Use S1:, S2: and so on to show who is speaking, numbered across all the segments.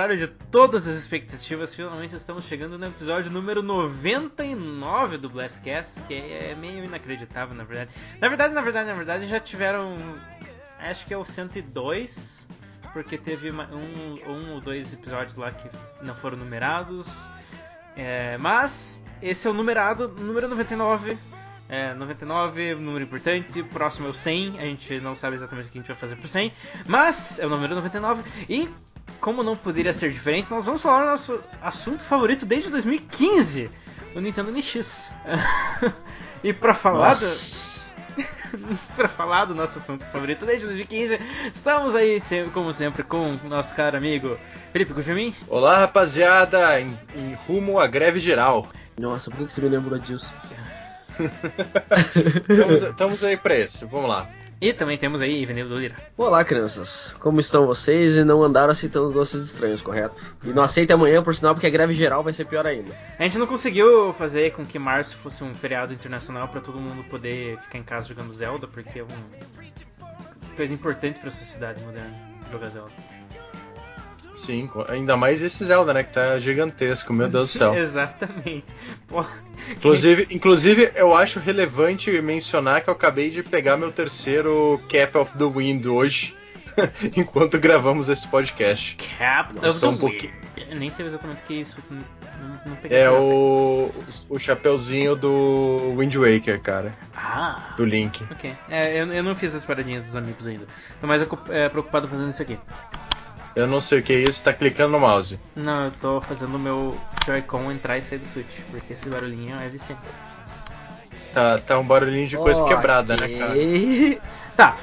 S1: contrário de todas as expectativas, finalmente estamos chegando no episódio número 99 do Blastcast, que é meio inacreditável, na verdade. Na verdade, na verdade, na verdade, já tiveram. Acho que é o 102, porque teve um, um ou dois episódios lá que não foram numerados. É, mas esse é o numerado, número 99. É, 99, número importante. Próximo é o 100. A gente não sabe exatamente o que a gente vai fazer pro 100. Mas é o número 99. E, como não poderia ser diferente, nós vamos falar do nosso assunto favorito desde 2015: o Nintendo NX. e pra falar do. pra falar do nosso assunto favorito desde 2015, estamos aí, como sempre, com o nosso caro amigo Felipe Gujamin.
S2: Olá, rapaziada, em, em rumo à greve geral.
S3: Nossa, por que você me lembrou disso?
S2: estamos, aí pra isso, vamos lá.
S1: E também temos aí Ivanildo Lira.
S3: Olá, crianças. Como estão vocês? E não andaram aceitando os doces estranhos, correto? E não aceita amanhã, por sinal, porque a greve geral vai ser pior ainda.
S1: A gente não conseguiu fazer com que março fosse um feriado internacional para todo mundo poder ficar em casa jogando Zelda, porque é uma coisa importante para a sociedade moderna jogar Zelda.
S2: Sim, ainda mais esse Zelda, né? Que tá gigantesco, meu Deus do céu.
S1: Exatamente. Pô.
S2: Inclusive, inclusive, eu acho relevante mencionar que eu acabei de pegar meu terceiro Cap of the Wind hoje, enquanto gravamos esse podcast.
S1: Cap of the um Wind. Nem sei exatamente o que é isso. Não,
S2: não é o, o chapeuzinho do Wind Waker, cara.
S1: Ah.
S2: Do Link.
S1: Ok. É, eu, eu não fiz as paradinhas dos amigos ainda. Tô mais é, preocupado fazendo isso aqui.
S2: Eu não sei o que é isso, tá clicando no mouse.
S1: Não, eu tô fazendo o meu Joy-Con entrar e sair do Switch, porque esse barulhinho é viciante.
S2: Tá, tá um barulhinho de coisa okay. quebrada, né, cara?
S1: Tá,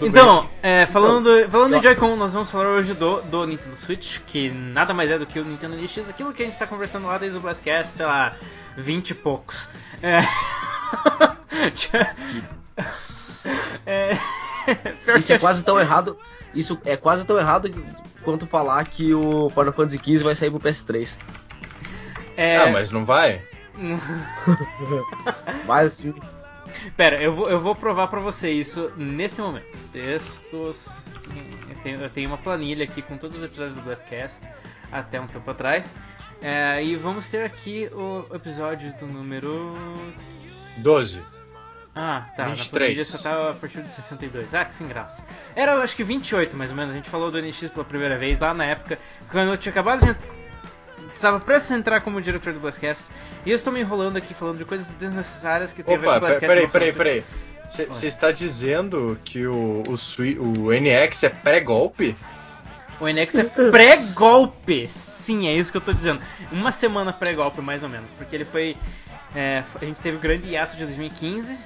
S1: então, é, falando, então, falando em Joy-Con, nós vamos falar hoje do, do Nintendo Switch, que nada mais é do que o Nintendo NX, aquilo que a gente tá conversando lá desde o Blastcast, sei lá, 20 e poucos. É...
S3: é... Isso é quase tão errado isso é quase tão errado quanto falar que o Final Fantasy XV vai sair pro PS3.
S2: É... Ah, mas não vai?
S3: sim.
S1: Pera, eu vou, eu vou provar pra você isso nesse momento. Textos. Eu tenho, eu tenho uma planilha aqui com todos os episódios do Blastcast até um tempo atrás. É, e vamos ter aqui o episódio do número
S2: 12.
S1: Ah, tá. 23. Na só tava a partir de 62. Ah, que sem graça. Era, acho que 28 mais ou menos. A gente falou do NX pela primeira vez lá na época, quando eu tinha acabado de. Estava prestes a entrar como diretor do Blastcast. E eu estou me enrolando aqui falando de coisas desnecessárias que tem
S2: Opa, a ver com o Blastcast. Peraí, peraí, peraí. Você está dizendo que o, o, o NX é pré-golpe?
S1: O NX é pré-golpe! Sim, é isso que eu estou dizendo. Uma semana pré-golpe, mais ou menos. Porque ele foi. É, a gente teve o grande hiato de 2015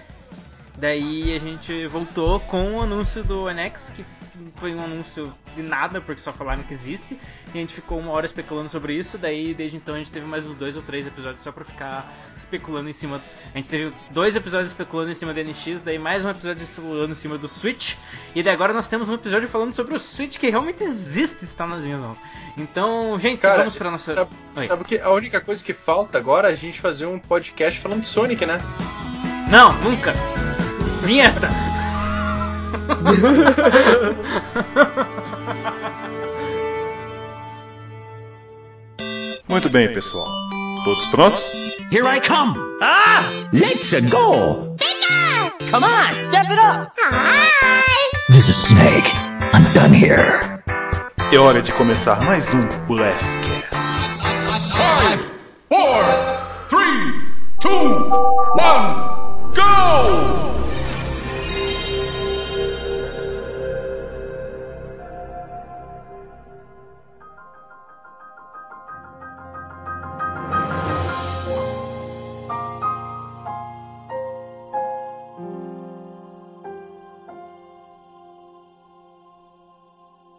S1: Daí a gente voltou com o anúncio do NX, que foi um anúncio de nada, porque só falaram que existe. E a gente ficou uma hora especulando sobre isso. Daí, desde então, a gente teve mais uns dois ou três episódios só pra ficar especulando em cima. A gente teve dois episódios especulando em cima do NX, daí mais um episódio especulando em cima do Switch. E daí agora nós temos um episódio falando sobre o Switch que realmente existe, está nas minhas mãos. Então, gente,
S2: Cara,
S1: vamos pra nossa.
S2: Sabe, sabe que a única coisa que falta agora é a gente fazer um podcast falando de Sonic, né?
S1: Não, nunca! Vinheta!
S4: Muito bem, pessoal. Todos prontos?
S5: Here I come! Ah! Let's go!
S6: Bigger!
S5: Come on, step it up!
S6: Hi!
S5: This is Snake. I'm done here.
S4: É hora de começar mais um Last Cast.
S7: Five, four, three, two, one, go!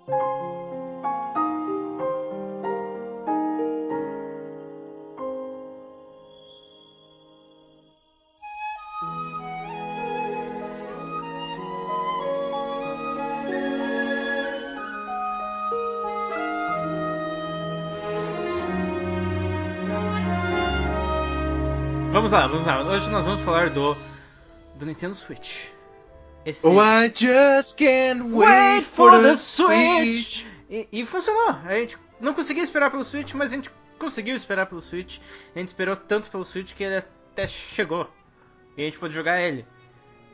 S1: Vamos lá, vamos lá. Hoje nós vamos falar do do Nintendo Switch.
S2: Esse... Oh, I just can't wait, wait for, for, the Switch.
S1: E, e, funcionou. A gente não conseguia esperar pelo Switch, mas a gente conseguiu esperar pelo Switch. A gente esperou tanto pelo Switch que ele até chegou. E a gente pôde jogar ele.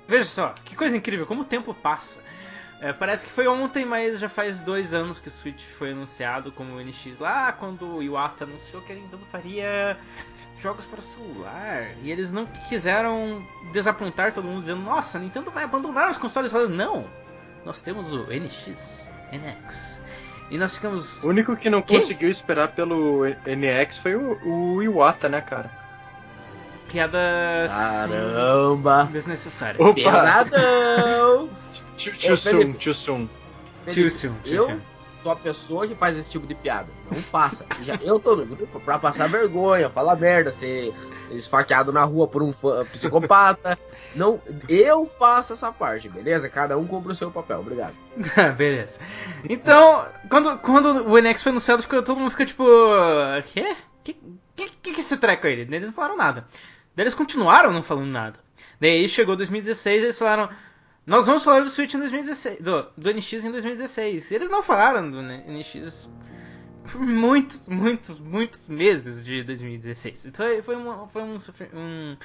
S1: Veja só, que coisa incrível, como o tempo passa. É, parece que foi ontem, mas já faz dois anos que o Switch foi anunciado como o NX lá, quando o Iwata anunciou que a Nintendo faria jogos para celular. E eles não quiseram desapontar todo mundo dizendo, nossa, a Nintendo vai abandonar os consoles. Não, nós temos o NX, NX. E nós ficamos.
S2: O único que não
S1: Quê?
S2: conseguiu esperar pelo NX foi o, o Iwata, né, cara?
S1: Piada
S3: Caramba!
S1: sim, desnecessária.
S2: Opa!
S3: Pesadão!
S2: Tio, tio
S3: Ô,
S2: Sum,
S3: Felipe.
S2: tio Sum.
S1: Tio Sil, tio
S3: Eu sou a pessoa que faz esse tipo de piada. Não passa. Já, eu tô no grupo pra passar vergonha, falar merda, ser esfaqueado na rua por um fã- psicopata. Não, eu faço essa parte, beleza? Cada um cumpre o seu papel. Obrigado.
S1: Beleza. Então, quando, quando o NX foi anunciado, ficou, todo mundo ficou tipo. Quê? Que, que, que, que esse treco aí? Eles não falaram nada. Daí eles continuaram não falando nada. Daí chegou 2016 e eles falaram. Nós vamos falar do Switch em 2016. Do, do NX em 2016. E eles não falaram do NX por muitos, muitos, muitos meses de 2016. Então foi, uma- foi um, um,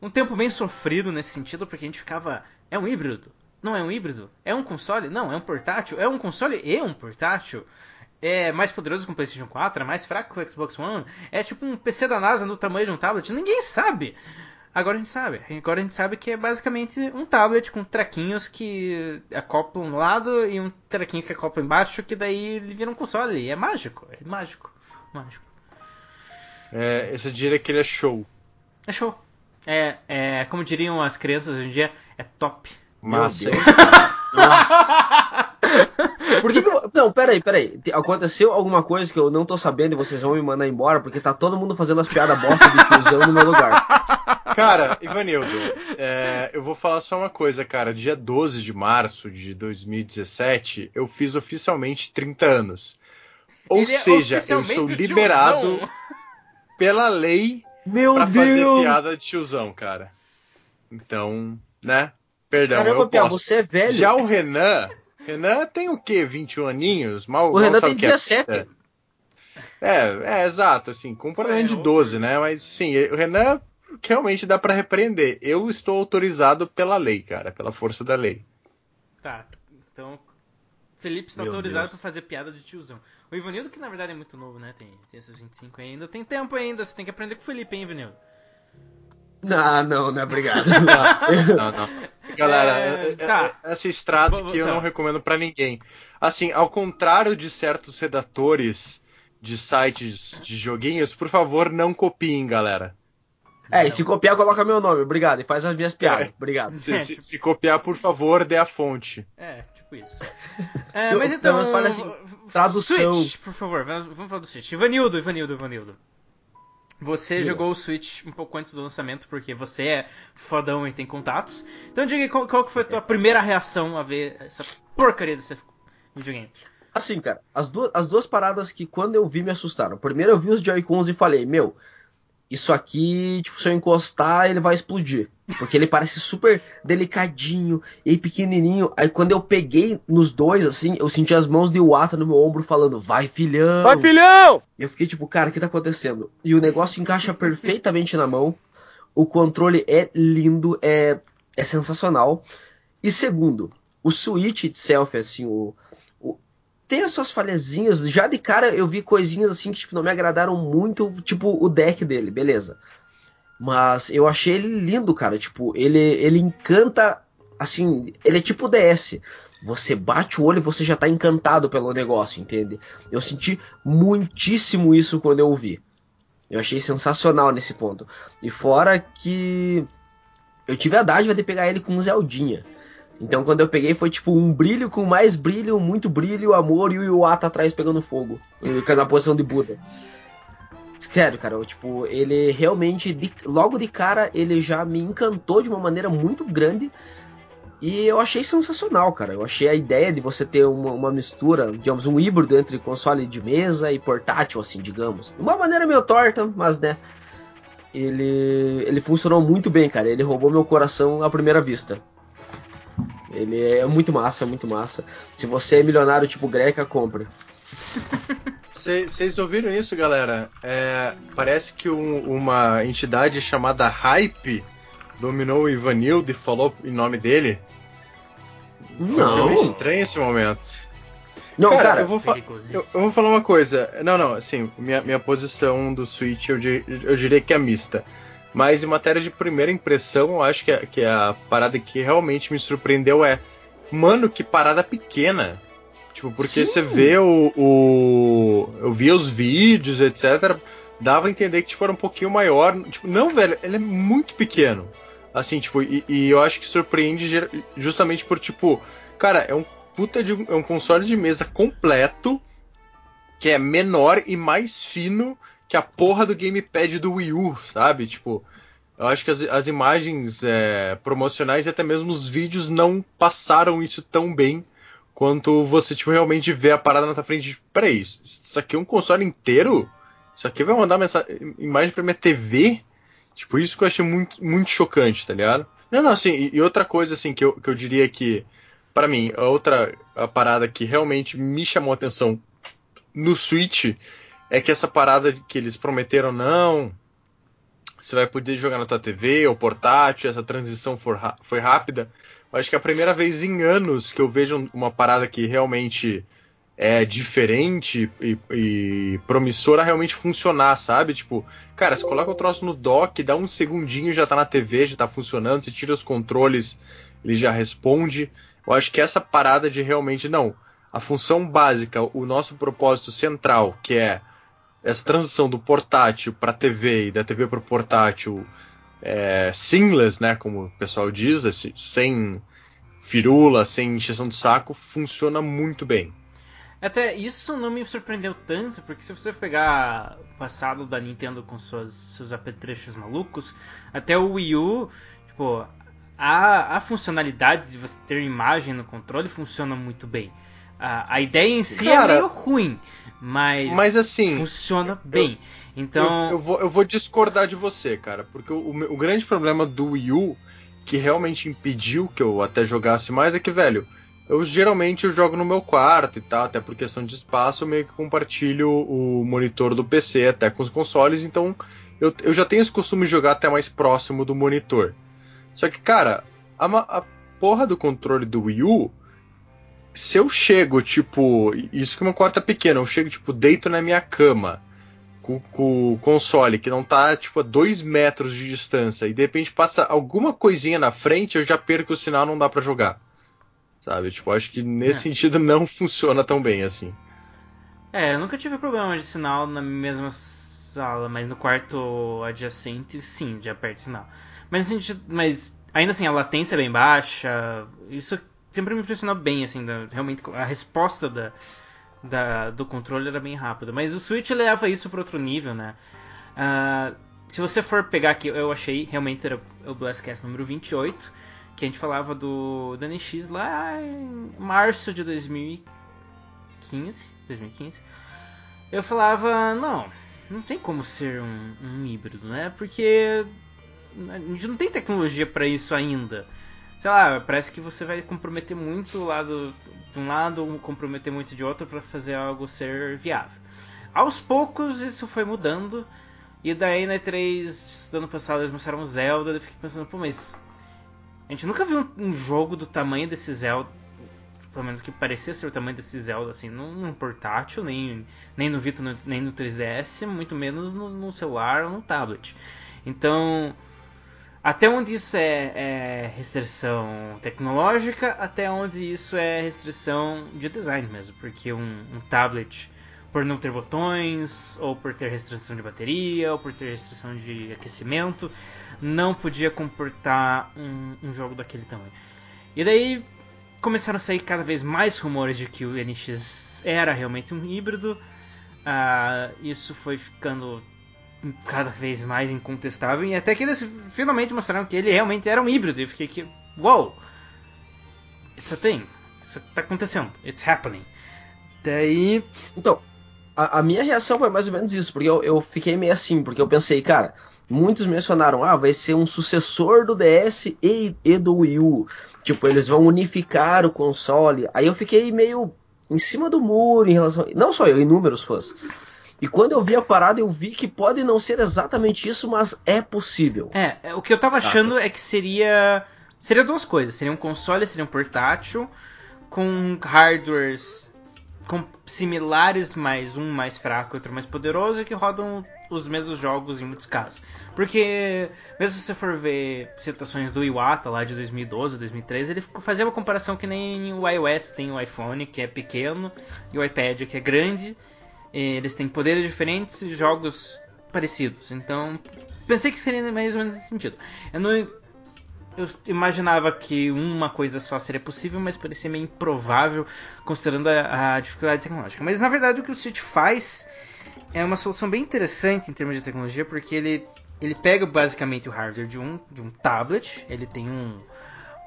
S1: um tempo bem sofrido nesse sentido, porque a gente ficava. É um híbrido? Não é um híbrido? É um console? Não, é um portátil? É um console e um portátil? É mais poderoso que o PlayStation 4? É mais fraco que o Xbox One? É tipo um PC da NASA no tamanho de um tablet? Ninguém sabe! Agora a gente sabe. Agora a gente sabe que é basicamente um tablet com traquinhos que acoplam um lado e um traquinho que acopla embaixo, que daí ele vira um console. É mágico, é mágico, mágico.
S2: É, esse diria que ele é show.
S1: É show. É, é, como diriam as crianças hoje em dia, é top.
S2: Massa.
S3: Nossa. Por que, que eu... Não, peraí, peraí. Te- Aconteceu alguma coisa que eu não tô sabendo e vocês vão me mandar embora porque tá todo mundo fazendo as piadas bosta de tiozão no meu lugar.
S2: Cara, Ivanildo, é, eu vou falar só uma coisa, cara. Dia 12 de março de 2017, eu fiz oficialmente 30 anos. Ou
S1: Ele é
S2: seja, eu
S1: oficialmente
S2: estou liberado
S1: tiozão.
S2: pela lei
S3: Meu
S2: pra fazer
S3: Deus!
S2: piada de tiozão, cara. Então, né? Perdão,
S3: Caramba,
S2: eu
S3: Pia,
S2: posso.
S3: você é velho.
S2: Já o Renan, Renan tem o quê? 21 aninhos? Mal,
S3: O
S2: mal
S3: Renan tem
S2: o que é
S3: 17.
S2: vida. É, é, exato, assim, com um
S1: Só
S2: problema de
S1: eu.
S2: 12, né? Mas sim, o Renan realmente dá pra repreender. Eu estou autorizado pela lei, cara, pela força da lei.
S1: Tá, então. Felipe está
S3: Meu
S1: autorizado pra fazer piada de tiozão. O Ivanildo, que na verdade é muito novo, né? Tem, tem esses 25 ainda. Tem tempo ainda, você tem que aprender com o Felipe, hein, Ivanildo?
S3: Não, não, não, obrigado.
S2: Não, não. Galera,
S1: É,
S2: é- é-
S1: tá.
S2: essa estrada
S1: vou-
S2: aqui eu
S1: tá.
S2: não recomendo pra ninguém. Assim, ao contrário de certos redatores de sites de joguinhos, por favor, não copiem, galera.
S3: É, e se copiar, coloca meu nome, obrigado. E faz as minhas piadas, obrigado.
S2: Se,
S1: É,
S2: se-
S1: tipo-
S2: se copiar, por favor, dê a fonte.
S1: É, tipo isso. É, mas então.
S3: fale assim, tradução.
S1: Switch, por favor, vamos, vamos falar do Switch. Ivanildo, Ivanildo, Ivanildo. Você jogou o Switch um pouco antes do lançamento, porque você é fodão e tem contatos. Então diga aí qual, qual foi a tua primeira reação a ver essa porcaria desse videogame.
S3: Assim, cara, as duas, as duas paradas que quando eu vi me assustaram. Primeiro eu vi os Joy-Cons e falei, meu, isso aqui, tipo, se eu encostar, ele vai explodir. Porque ele parece super delicadinho e pequenininho. Aí quando eu peguei nos dois, assim, eu senti as mãos de Wata no meu ombro falando, vai filhão!
S6: Vai, filhão!
S3: E eu fiquei tipo, cara, o que tá acontecendo? E o negócio encaixa perfeitamente na mão. O controle é lindo, é, é sensacional. E segundo, o Switch itself, assim, o, o- tem as suas falhazinhas. Já de cara eu vi coisinhas assim que tipo, não me agradaram muito, tipo o deck dele, beleza. Mas eu achei ele lindo, cara. Tipo, ele, ele encanta. Assim, ele é tipo DS. Você bate o olho e você já tá encantado pelo negócio, entende? Eu senti muitíssimo isso quando eu vi. Eu achei sensacional nesse ponto. E fora que eu tive a dádiva de pegar ele com um Zeldinha. Então quando eu peguei foi tipo um brilho com mais brilho, muito brilho, amor e o Iwata atrás pegando fogo. Na posição de Buda. Sério, cara, eu, tipo, ele realmente, de- logo de cara, ele já me encantou de uma maneira muito grande. E eu achei sensacional, cara. Eu achei a ideia de você ter uma, uma mistura, digamos, um híbrido entre console de mesa e portátil, assim, digamos. De uma maneira meio torta, mas né. Ele, ele funcionou muito bem, cara. Ele roubou meu coração à primeira vista. Ele é muito massa, muito massa. Se você é milionário tipo Greca, compre.
S2: Vocês ouviram isso, galera? É, parece que um- uma entidade chamada Hype dominou o Ivanildo e falou em nome dele. Foi
S3: Não,
S2: meio estranho esse momento.
S3: não,
S2: Cara,
S3: cara,
S2: eu vou, fa- eu, eu vou falar uma coisa. Não, não, assim, minha, minha posição do Switch eu, di- eu diria que é mista. Mas em matéria de primeira impressão, eu acho que, a- que a parada que realmente me surpreendeu é. Mano, que parada pequena. Tipo, porque
S3: Sim.
S2: você vê o, o. Eu via os vídeos, etc. Dava a entender que tipo, era um pouquinho maior. Tipo, não, velho, ele é muito pequeno. Assim, tipo, e, e eu acho que surpreende justamente por, tipo, cara, é um puta de um, é um console de mesa completo que é menor e mais fino que a porra do gamepad do Wii U, sabe? Tipo, eu acho que as, as imagens é, promocionais e até mesmo os vídeos não passaram isso tão bem quanto você tipo, realmente vê a parada na tua frente. Tipo, Peraí, isso, isso aqui é um console inteiro? Isso aqui vai mandar mensagem, imagem pra minha TV? Tipo, isso que eu achei muito, muito chocante, tá ligado? Não, não, assim, e, outra coisa assim que eu, que eu diria que, pra mim, a outra a parada que realmente me chamou a atenção no Switch é que essa parada que eles prometeram, não, você vai poder jogar na tua TV ou portátil, essa transição foi rápida. Eu acho que é a primeira vez em anos que eu vejo um- uma parada que realmente é diferente e, e promissora realmente funcionar, sabe? Tipo, cara, você coloca o troço no dock, dá um segundinho, já tá na TV, já tá funcionando, você tira os controles, ele já responde. Eu acho que essa parada de realmente, não, a função básica, o nosso propósito central, que é essa transição do portátil para TV e da TV para o portátil é, seamless, né, como o pessoal diz, assim, sem firula, sem encheção de saco, funciona muito bem.
S1: Até isso não me surpreendeu tanto, porque se você pegar o passado da Nintendo com suas, seus apetrechos malucos, até o Wii U, tipo, a, a funcionalidade de você ter imagem no controle funciona muito bem. A, a ideia em si
S2: Cara,
S1: é meio ruim, mas,
S2: mas assim,
S1: funciona bem. Então,
S2: eu, eu vou, eu vou discordar de você, cara, porque o, o grande problema do Wii U, que realmente impediu que eu até jogasse mais, é que, velho, eu geralmente eu jogo no meu quarto e tal, até por questão de espaço, eu meio que compartilho o monitor do PC até com os consoles, então eu, eu já tenho esse costume de jogar até mais próximo do monitor. Só que, cara, a, a porra do controle do Wii U, se eu chego, tipo, isso que meu quarto é pequeno, eu chego, tipo, deito na minha cama com, com o console que não tá, tipo, a dois metros de distância e de repente passa alguma coisinha na frente, eu já perco o sinal, não dá pra jogar. Sabe? Tipo, acho que nesse
S1: É.
S2: sentido não funciona tão bem assim.
S1: É, eu nunca tive problema de sinal na mesma sala, mas no quarto adjacente, sim, já perde sinal. Mas, mas ainda assim, a latência é bem baixa. Isso sempre me impressionou bem, assim, da- realmente a resposta da, da- do controle era bem rápida. Mas o Switch leva isso para outro nível, né? Ah, se você for pegar aqui, eu achei, realmente era o Blastcast número 28, que a gente falava do, do NX lá em março de 2015. 2015. Eu falava, não, não tem como ser um, um híbrido, né? Porque a gente não tem tecnologia para isso ainda. Sei lá, parece que você vai comprometer muito lado de um lado comprometer muito de outro para fazer algo ser viável. Aos poucos isso foi mudando. E daí na E3 do ano passado eles mostraram Zelda, eu fiquei pensando, pô, mas a gente nunca viu um, jogo do tamanho desse Zelda, pelo menos que parecia ser o tamanho desse Zelda, assim, num, num portátil, nem, nem no Vita, nem no 3DS, muito menos no, no celular ou no tablet. Então, até onde isso é, é restrição tecnológica, até onde isso é restrição de design mesmo, porque um, um tablet, por não ter botões, ou por ter restrição de bateria, ou por ter restrição de aquecimento, não podia comportar um, um jogo daquele tamanho. E daí começaram a sair cada vez mais rumores de que o NX era realmente um híbrido. Ah, isso foi ficando cada vez mais incontestável e até que eles finalmente mostraram que ele realmente era um híbrido. E eu fiquei aqui, wow, it's a thing, isso tá acontecendo, it's happening. Daí,
S3: Então, a, a minha reação foi mais ou menos isso, porque eu, eu fiquei meio assim, porque eu pensei, cara, muitos mencionaram, ah, vai ser um sucessor do DS e, e do Wii U. Tipo, eles vão unificar o console. Aí eu fiquei meio em cima do muro em relação. Não só eu, inúmeros fãs. E quando eu vi a parada, eu vi que pode não ser exatamente isso, mas é possível.
S1: É, é, o que eu tava
S3: Saca.
S1: achando é que seria. Seria duas coisas. Seria um console, seria um portátil, com hardwares com similares, mas um mais fraco e outro mais poderoso, e que rodam os mesmos jogos em muitos casos. Porque, mesmo se você for ver citações do Iwata lá de 2012, 2013, ele fazia uma comparação que nem o iOS tem o iPhone, que é pequeno, e o iPad, que é grande. Eles têm poderes diferentes e jogos parecidos. Então, pensei que seria mais ou menos nesse sentido. Eu não eu imaginava que uma coisa só seria possível, mas parecia meio improvável considerando a, a, dificuldade tecnológica. Mas na verdade o que o Switch faz é uma solução bem interessante em termos de tecnologia, porque ele, ele pega basicamente o hardware de um, de um tablet, ele tem um,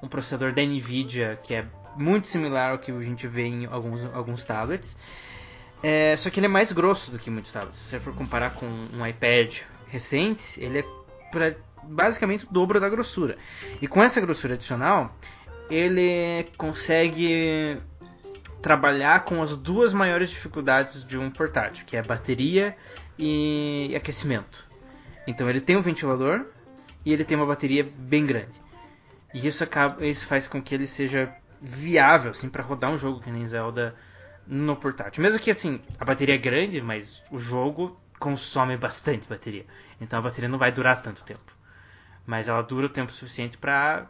S1: um processador da Nvidia que é muito similar ao que a gente vê em alguns, alguns tablets. É, só que ele é mais grosso do que muitos tablets. Se você for comparar com um iPad recente, ele é pra, basicamente o dobro da grossura. E com essa grossura adicional, ele consegue trabalhar com as duas maiores dificuldades de um portátil, que é bateria e aquecimento. Então ele tem um ventilador e ele tem uma bateria bem grande. E isso acaba, isso faz com que ele seja viável assim para rodar um jogo que nem Zelda no portátil. Mesmo que assim, a bateria é grande, mas o jogo consome bastante bateria. Então a bateria não vai durar tanto tempo. Mas ela dura o tempo suficiente para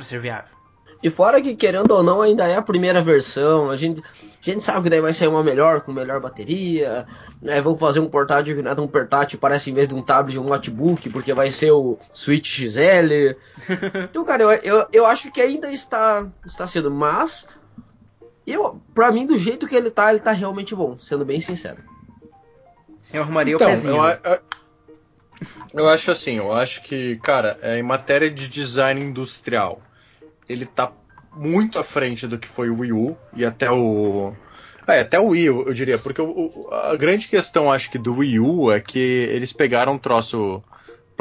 S1: ser viável.
S3: E fora que, querendo ou não, ainda é a primeira versão. A gente, a gente sabe que daí vai sair uma melhor, com melhor bateria. Né? Vão fazer um portátil que não é tão portátil, parece em vez de um tablet, um notebook, porque vai ser o Switch XL. então, cara, eu, eu, eu acho que ainda está, está cedo. Mas, eu, pra mim, do jeito que ele tá, ele tá realmente bom, sendo bem sincero.
S1: Eu arrumaria
S2: Então,
S1: o pezinho.
S2: eu, eu, eu acho assim, eu acho que, cara, é, em matéria de design industrial, ele tá muito à frente do que foi o Wii U e até o. É, até o Wii, eu, eu diria, porque o, o- a grande questão, acho que, do Wii U é que eles pegaram um troço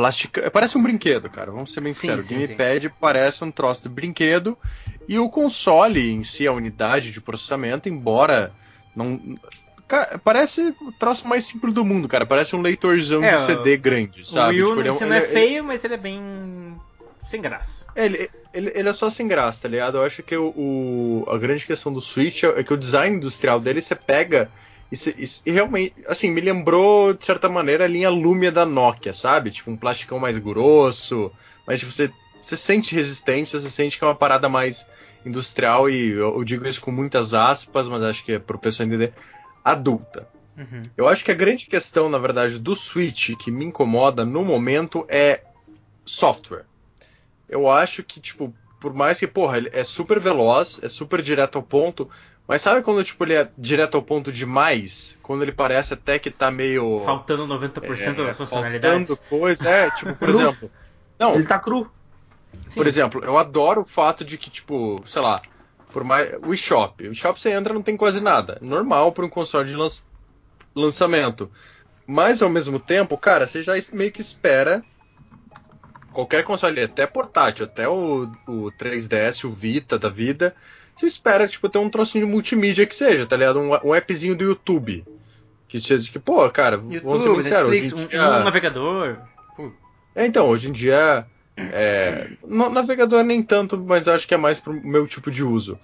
S2: plástico. Parece um brinquedo, cara. Vamos ser bem
S1: Sim,
S2: sinceros. O
S1: sim,
S2: Gamepad parece um troço de brinquedo e o console em si, a unidade de processamento, embora não. Cara, parece o troço mais simples do mundo, cara. Parece um leitorzão
S1: É,
S2: de CD grande,
S1: o
S2: sabe?
S1: Wii U
S2: Tipo, ele é
S1: não é
S2: ele-
S1: feio, mas ele é bem sem graça.
S2: ele, ele, ele é só sem graça, tá ligado? Eu acho que o, o- a grande questão do Switch é, é que o design industrial dele você pega e, você- e- e realmente, assim, me lembrou de certa maneira a linha Lumia da Nokia, sabe? Tipo um plasticão mais grosso, mas tipo, você, você sente resistência, você sente que é uma parada mais industrial e eu, eu digo isso com muitas aspas, mas acho que é pro pessoal entender, adulta.
S1: Uhum.
S2: Eu acho que a grande questão, na verdade, do Switch que me incomoda no momento é software. Eu acho que, tipo, por mais que, porra, ele é super veloz, é super direto ao ponto, mas sabe quando, tipo, ele é direto ao ponto demais? Quando ele parece até que tá meio.
S1: Faltando 90%
S2: é,
S1: das funcionalidades.
S2: faltando coisa, é, tipo, por exemplo. Não,
S3: Ele tá cru.
S1: Sim.
S2: por exemplo, eu adoro o fato de que, tipo, sei lá, por mais. O eShop. O eShop você entra não tem quase nada. Normal para um console de lan- lançamento. Mas ao mesmo tempo, cara, você já meio que espera. Qualquer console, até portátil, até o, o 3DS, o Vita da vida, você espera, tipo, ter um trocinho de multimídia que seja, tá ligado? Um, um appzinho do YouTube. Que seja que, pô, cara, vamos ser
S1: YouTube,
S2: sinceros,
S1: Netflix, um,
S2: dia-
S1: um navegador. Pô,
S2: é, então, hoje em dia. É, no navegador nem tanto, mas acho que é mais pro meu tipo de uso.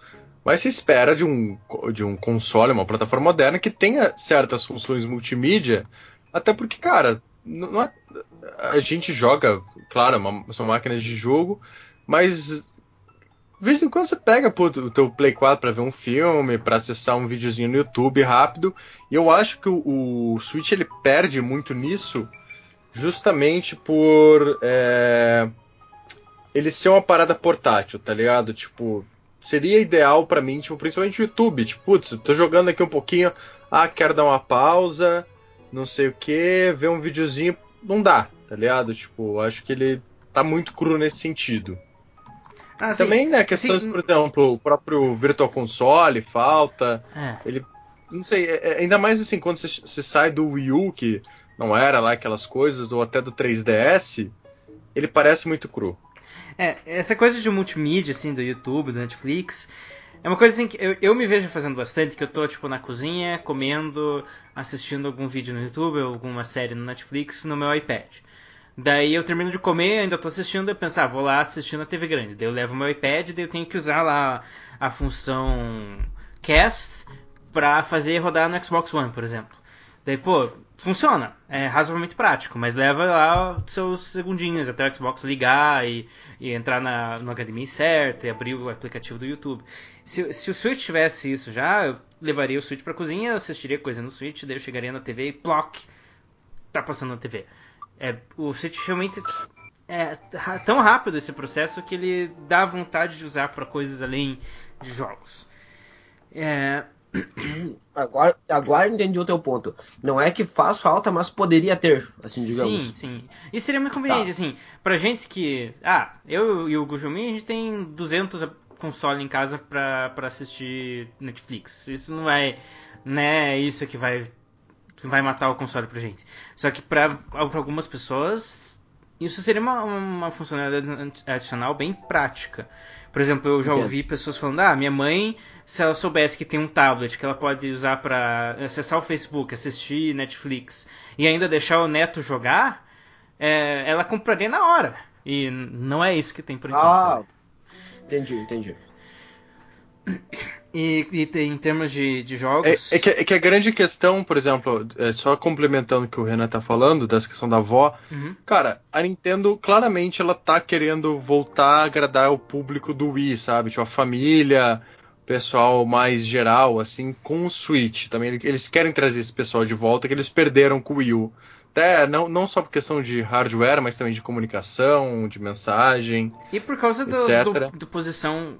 S2: Mas se espera de um, de um console, uma plataforma moderna, que tenha certas funções multimídia, até porque, cara, não não é- a gente joga, claro, é uma- são máquinas de jogo, mas de vez em quando você pega pô, o teu Play 4 pra ver um filme, pra acessar um videozinho no YouTube rápido, e eu acho que o, o Switch ele perde muito nisso, justamente por é, ele ser uma parada portátil, tá ligado? Tipo, seria ideal pra mim, tipo, principalmente o YouTube, tipo, putz, tô jogando aqui um pouquinho, ah, quero dar uma pausa, não sei o que, ver um videozinho, não dá, tá ligado? Tipo, acho que ele tá muito cru nesse sentido.
S1: Ah.
S2: Também, né, questões, por exemplo, o próprio Virtual Console falta,
S1: É.
S2: ele não sei, é- é- ainda mais assim, quando você, você sai do Wii U, que não era lá aquelas coisas, ou até do 3DS, ele parece muito cru.
S1: É, essa coisa de multimídia, assim, do YouTube, do Netflix, É uma coisa assim que eu, eu me vejo fazendo bastante, que eu tô, tipo, na cozinha, comendo, assistindo algum vídeo no YouTube, alguma série no Netflix, no meu iPad. Daí eu termino de comer, ainda tô assistindo, eu penso, ah, vou lá assistir na TV grande. Daí eu levo meu iPad, daí eu tenho que usar lá a função Cast pra fazer rodar no Xbox One, por exemplo. Daí, pô, funciona. É razoavelmente prático, mas leva lá seus segundinhos até o Xbox ligar e, e entrar na, no HDMI certo e abrir o aplicativo do YouTube. Se, se o Switch tivesse isso já, eu levaria o Switch pra cozinha, assistiria coisa no Switch, daí eu chegaria na TV e ploc, tá passando na TV. É, o realmente é tão rápido esse processo que ele dá vontade de usar para coisas além de jogos. É,
S3: Agora, agora entendi o teu ponto. Não é que faz falta, mas poderia ter, assim, digamos.
S1: Sim, sim. Isso seria muito conveniente, tá. assim, pra gente que... Ah, eu e o Gujumi, a gente tem 200 console em casa pra, pra assistir Netflix. Isso não vai... É isso que vai, vai matar o console pra gente. Só que pra, pra algumas pessoas, isso seria uma, uma funcionalidade adicional bem prática. Por exemplo, eu já Entendo. ouvi pessoas falando: ah, minha mãe, se ela soubesse que tem um tablet que ela pode usar para acessar o Facebook, assistir Netflix e ainda deixar o neto jogar, é, ela compraria na hora. E não é isso que tem por enquanto. Ah,
S3: entendi, entendi.
S1: E, e, em termos de, de jogos.
S2: É, é, que, é, que, a grande questão, por exemplo, é só complementando o que o Renan tá falando, dessa questão da avó, uhum. cara, a Nintendo claramente ela tá querendo voltar a agradar o público do Wii, sabe? Tipo, a família, o pessoal mais geral, assim, com o Switch. Também eles querem trazer esse pessoal de volta que eles perderam com o Wii U. Até não, não só por questão de hardware, mas também de comunicação, de mensagem.
S1: E por causa do posição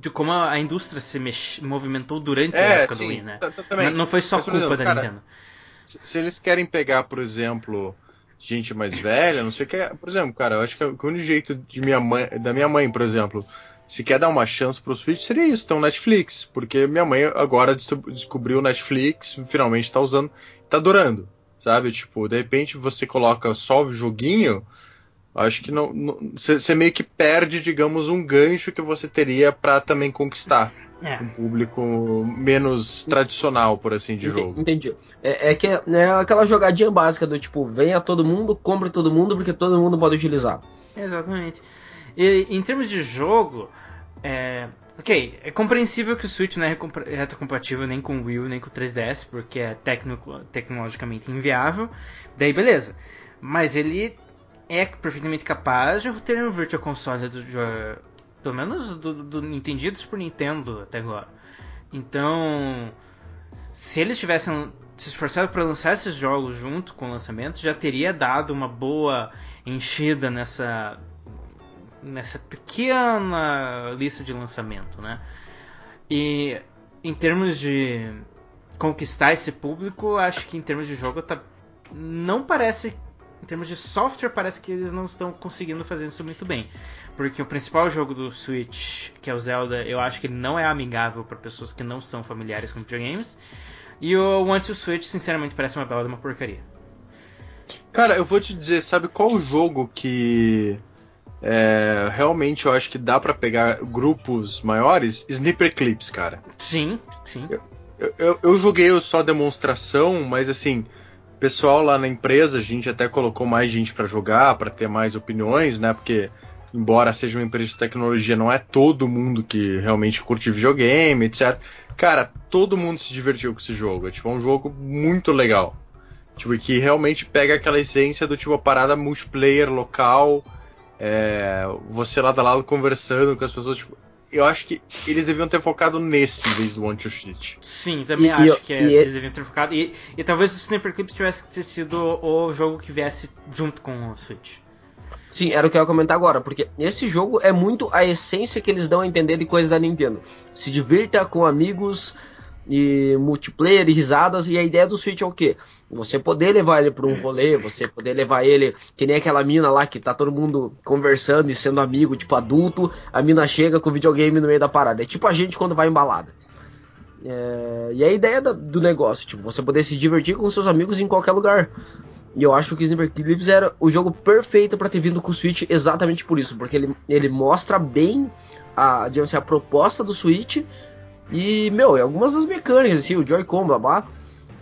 S1: de como a indústria se mex... movimentou durante é, a época sim, do Wii, né? Não, não foi só Mas, culpa exemplo, da cara, Nintendo.
S2: Se eles querem pegar, por exemplo, gente mais velha, não sei o que, por exemplo, cara, eu acho que o único jeito de minha mãe, da minha mãe, por exemplo, se quer dar uma chance pro Switch, seria isso, então Netflix, porque minha mãe agora descobriu o Netflix, finalmente tá usando, tá adorando, sabe? Tipo, de repente você coloca só o joguinho, Acho que não. Você meio que perde, digamos, um gancho que você teria para também conquistar é. um público menos tradicional, por assim, de
S3: entendi,
S2: jogo.
S3: Entendi. É, é que é, é aquela jogadinha básica do tipo, venha todo mundo, compre todo mundo, porque todo mundo pode utilizar.
S1: Exatamente. E em termos de jogo, é, ok, é compreensível que o Switch não é retrocompatível nem com o Wii nem com o 3DS, porque é tecnico, tecnologicamente inviável. Daí beleza. Mas ele é perfeitamente capaz de ter um Virtual Console do, de, pelo menos do, do entendidos por Nintendo até agora. Então, se eles tivessem se esforçado para lançar esses jogos junto com o lançamento, já teria dado uma boa enchida nessa nessa pequena lista de lançamento, né? E em termos de conquistar esse público, acho que em termos de jogo tá não parece em termos de software, parece que eles não estão conseguindo fazer isso muito bem. Porque o principal jogo do Switch, que é o Zelda, eu acho que ele não é amigável para pessoas que não são familiares com videogames. E o One to Switch, sinceramente, parece uma bela de uma porcaria.
S2: Cara, eu vou te dizer, sabe qual jogo que é, realmente eu acho que dá para pegar grupos maiores? Sniper Clips, cara.
S1: Sim, sim.
S2: Eu, eu, eu joguei só demonstração, mas assim, pessoal lá na empresa, a gente até colocou mais gente para jogar, para ter mais opiniões, né? Porque embora seja uma empresa de tecnologia, não é todo mundo que realmente curte videogame, etc. Cara, todo mundo se divertiu com esse jogo. É tipo é um jogo muito legal. Tipo, que realmente pega aquela essência do tipo a parada multiplayer local, é, você lado a lado conversando com as pessoas, tipo, eu acho que eles deviam ter focado nesse em vez do One to Cheat.
S1: Sim, também e, acho e, que é, e, eles deviam ter focado. E, e talvez o Sniper Clips tivesse que ter sido o jogo que viesse junto com o Switch.
S3: Sim, era o que eu ia comentar agora, porque esse jogo é muito a essência que eles dão a entender de coisas da Nintendo. Se divirta com amigos, e multiplayer e risadas. E a ideia do Switch é o quê? Você poder levar ele para um rolê, você poder levar ele, que nem aquela mina lá que tá todo mundo conversando e sendo amigo, tipo adulto, a mina chega com o videogame no meio da parada. É tipo a gente quando vai embalada. É, e a ideia da, do negócio, tipo, você poder se divertir com seus amigos em qualquer lugar. E eu acho que o Sniper Clips era o jogo perfeito para ter vindo com o Switch exatamente por isso, porque ele, ele mostra bem a, digamos assim, a proposta do Switch e, meu, e algumas das mecânicas, assim, o Joy-Con, blá blá.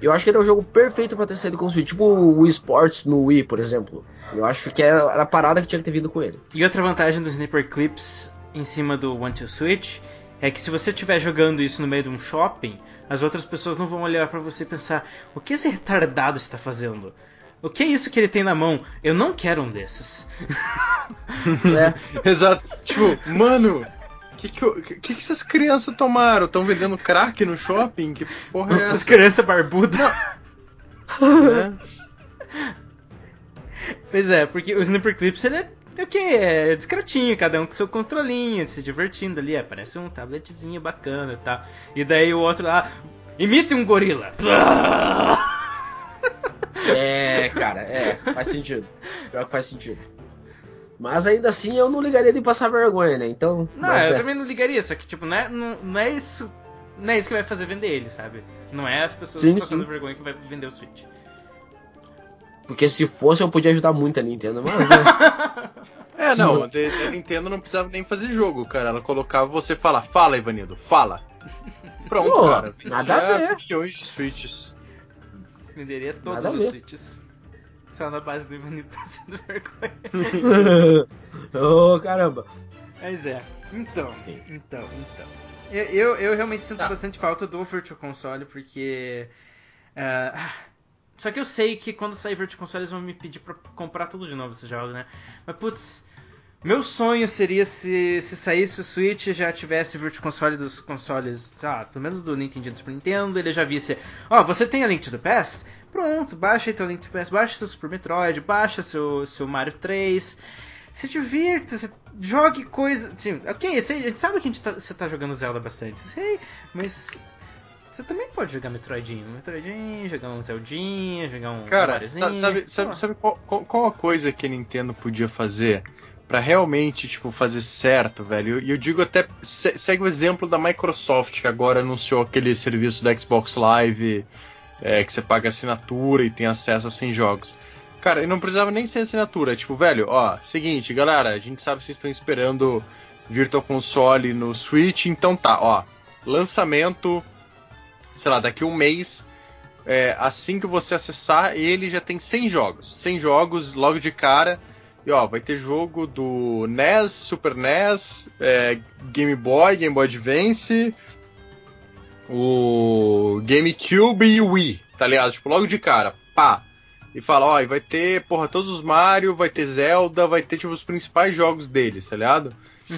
S3: Eu acho que ele é um jogo perfeito pra ter saído com o Switch, tipo o Wii Sports no Wii, por exemplo. Eu acho que era, era a parada que tinha que ter vindo com ele.
S1: E outra vantagem do Sniper Clips em cima do One to Switch é que se você estiver jogando isso no meio de um shopping, as outras pessoas não vão olhar pra você e pensar: o que esse retardado está fazendo? O que é isso que ele tem na mão? Eu não quero um desses.
S3: né?
S2: Exato. Tipo, mano, o que que, eu- que que essas crianças tomaram? Estão vendendo crack no shopping? Que porra é
S1: Essas
S2: essa?
S1: crianças barbudas.
S2: né?
S1: Pois é, porque o Sniper Clips ele é, é o que? É discretinho, cada um com seu controlinho, se divertindo ali. É, parece um tabletzinho bacana e tal. E daí o outro lá, imite um gorila.
S3: É, cara, é, faz sentido. Pior que faz sentido. Mas ainda assim eu não ligaria de passar vergonha, né? Então.
S1: Não,
S3: mas,
S1: eu
S3: né,
S1: também não ligaria, só que tipo, não é, não, não é isso. Não é isso que vai fazer vender ele, sabe? Não é as pessoas
S3: Sim,
S1: passando
S3: sim.
S1: vergonha que vai vender o Switch.
S3: Porque se fosse eu podia ajudar muito a Nintendo, mas né?
S2: É, não, a Nintendo não precisava nem fazer jogo, cara. Ela colocava você falar, fala, Ivanildo, fala. Pronto,
S3: Pô,
S2: cara.
S3: nada a ver.
S2: milhões de Switches.
S1: Venderia todos os. Switches. Só na base do Ivanito passando vergonha.
S3: oh, caramba.
S1: Mas é. Então, então, então. Eu, eu, eu realmente sinto
S2: Tá.
S1: bastante falta do Virtual Console, porque. ah, só que eu sei que quando sair Virtual Console eles vão me pedir pra comprar tudo de novo esse jogo, né? Mas putz. Meu sonho seria se, se saísse o Switch e já tivesse Virtual Console dos consoles, ah, pelo menos do Nintendo e do Super Nintendo, ele já visse, ó, você tem a Link to the Past? Pronto, baixa aí teu Link to the Past, baixa seu Super Metroid, baixa seu, seu Mario 3, se divirta, se jogue coisa. Assim, ok, sei- a gente sabe que a gente tá, você tá jogando Zelda bastante, sei, mas você também pode jogar Metroidinho. Metroidinho, jogar um Zeldinha, jogar um
S2: Cara,
S1: Mariozinho.
S2: sabe, sabe, sabe qual, qual, a coisa que a Nintendo podia fazer pra realmente, tipo, fazer certo, velho? E eu, digo até, se- segue o exemplo da Microsoft, que agora anunciou aquele serviço da Xbox Live, é, que você paga assinatura e tem acesso a 100 jogos. Cara, e não precisava nem ser assinatura. Tipo, velho, ó, seguinte, galera, a gente sabe que vocês estão esperando Virtual Console no Switch, então tá, ó, lançamento, sei lá, daqui um mês, é, assim que você acessar, ele já tem 100 jogos. 100 jogos logo de cara. E ó, vai ter jogo do NES, Super NES, é, Game Boy, Game Boy Advance, o GameCube e o Wii, tá ligado? Tipo, logo de cara, pá. E fala, ó, e vai ter, porra, todos os Mario, vai ter Zelda, vai ter, tipo, os principais jogos deles, tá ligado?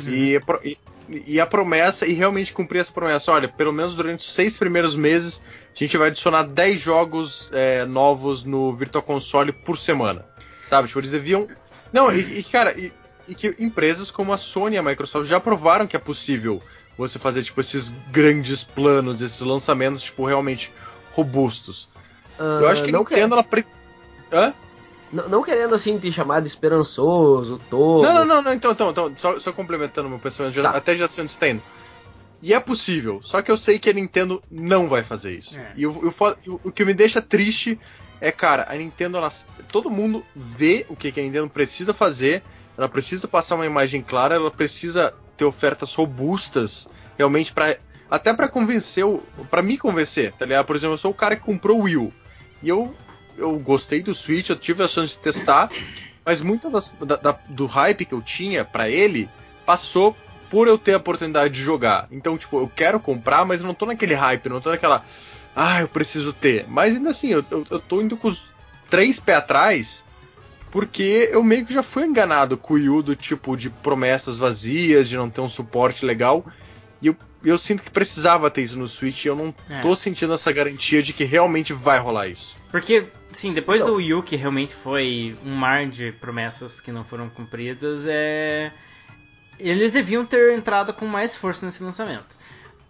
S2: E, a pro- e- e a promessa, e realmente cumprir essa promessa, olha, pelo menos durante os seis primeiros meses, a gente vai adicionar 10 jogos é, novos no Virtual Console por semana. Sabe? Tipo, eles deviam. Não, e, e, cara, e, e que empresas como a Sony e a Microsoft já provaram que é possível você fazer, tipo, esses grandes planos, esses lançamentos, tipo, realmente robustos. Eu acho que a
S3: Ah, não,
S2: Nintendo, ela. Pre... Hã?
S3: não, não querendo assim te chamar de esperançoso, todo.
S2: Não, não, não, não, então, então, então só, só complementando meu pensamento, já-
S3: Tá.
S2: até já sei onde está indo. E é possível, só que eu sei que a Nintendo não vai fazer isso.
S1: É.
S2: E o, o fo- o- o que me deixa triste é, cara, a Nintendo, ela, todo mundo vê o que, que a Nintendo precisa fazer, ela precisa passar uma imagem clara, ela precisa ter ofertas robustas, realmente, para até pra convencer, pra me convencer, tá ligado? Por exemplo, eu sou o cara que comprou o Wii U, e eu, eu gostei do Switch, eu tive a chance de testar, mas muito das- da- da- do hype que eu tinha pra ele passou por eu ter a oportunidade de jogar. Então, tipo, eu quero comprar, mas não tô naquele hype, não tô naquela. Ah, eu preciso ter. Mas ainda assim, eu, eu, eu tô indo com os três pés atrás, porque eu meio que já fui enganado com o Wii U do tipo de promessas vazias, de não ter um suporte legal. E eu, eu sinto que precisava ter isso no Switch e eu não
S1: É.
S2: tô sentindo essa garantia de que realmente vai rolar isso.
S1: Porque, sim, depois
S3: Então.
S1: do Wii U, que realmente foi um mar de promessas que não foram cumpridas, é... eles deviam ter entrado com mais força nesse lançamento.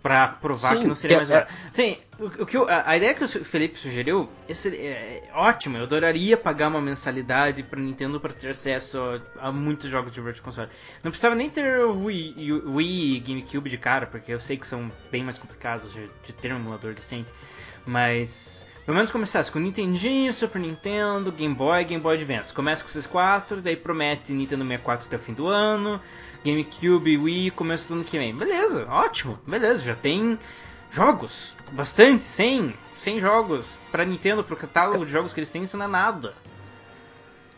S1: Pra provar
S3: Sim,
S1: que não seria
S3: que
S1: mais
S3: é-
S1: barato. Sim, o, o que eu- a, a ideia que o Felipe sugeriu esse, é, é ótima. Eu adoraria pagar uma mensalidade pra Nintendo pra ter acesso a, a muitos jogos de Virtual Console. Não precisava nem ter o Wii, Wii e GameCube de cara, porque eu sei que são bem mais complicados de, de ter um emulador decente. Mas pelo menos começasse com Nintendinho, Super Nintendo, Game Boy, Game Boy Advance. Começa com esses quatro, daí promete Nintendo 64 até o fim do ano. GameCube, Wii, começo do ano que vem. Beleza, ótimo, beleza, já tem jogos, bastante, 100, 100 jogos pra Nintendo, pro catálogo de jogos que eles têm, isso não é nada.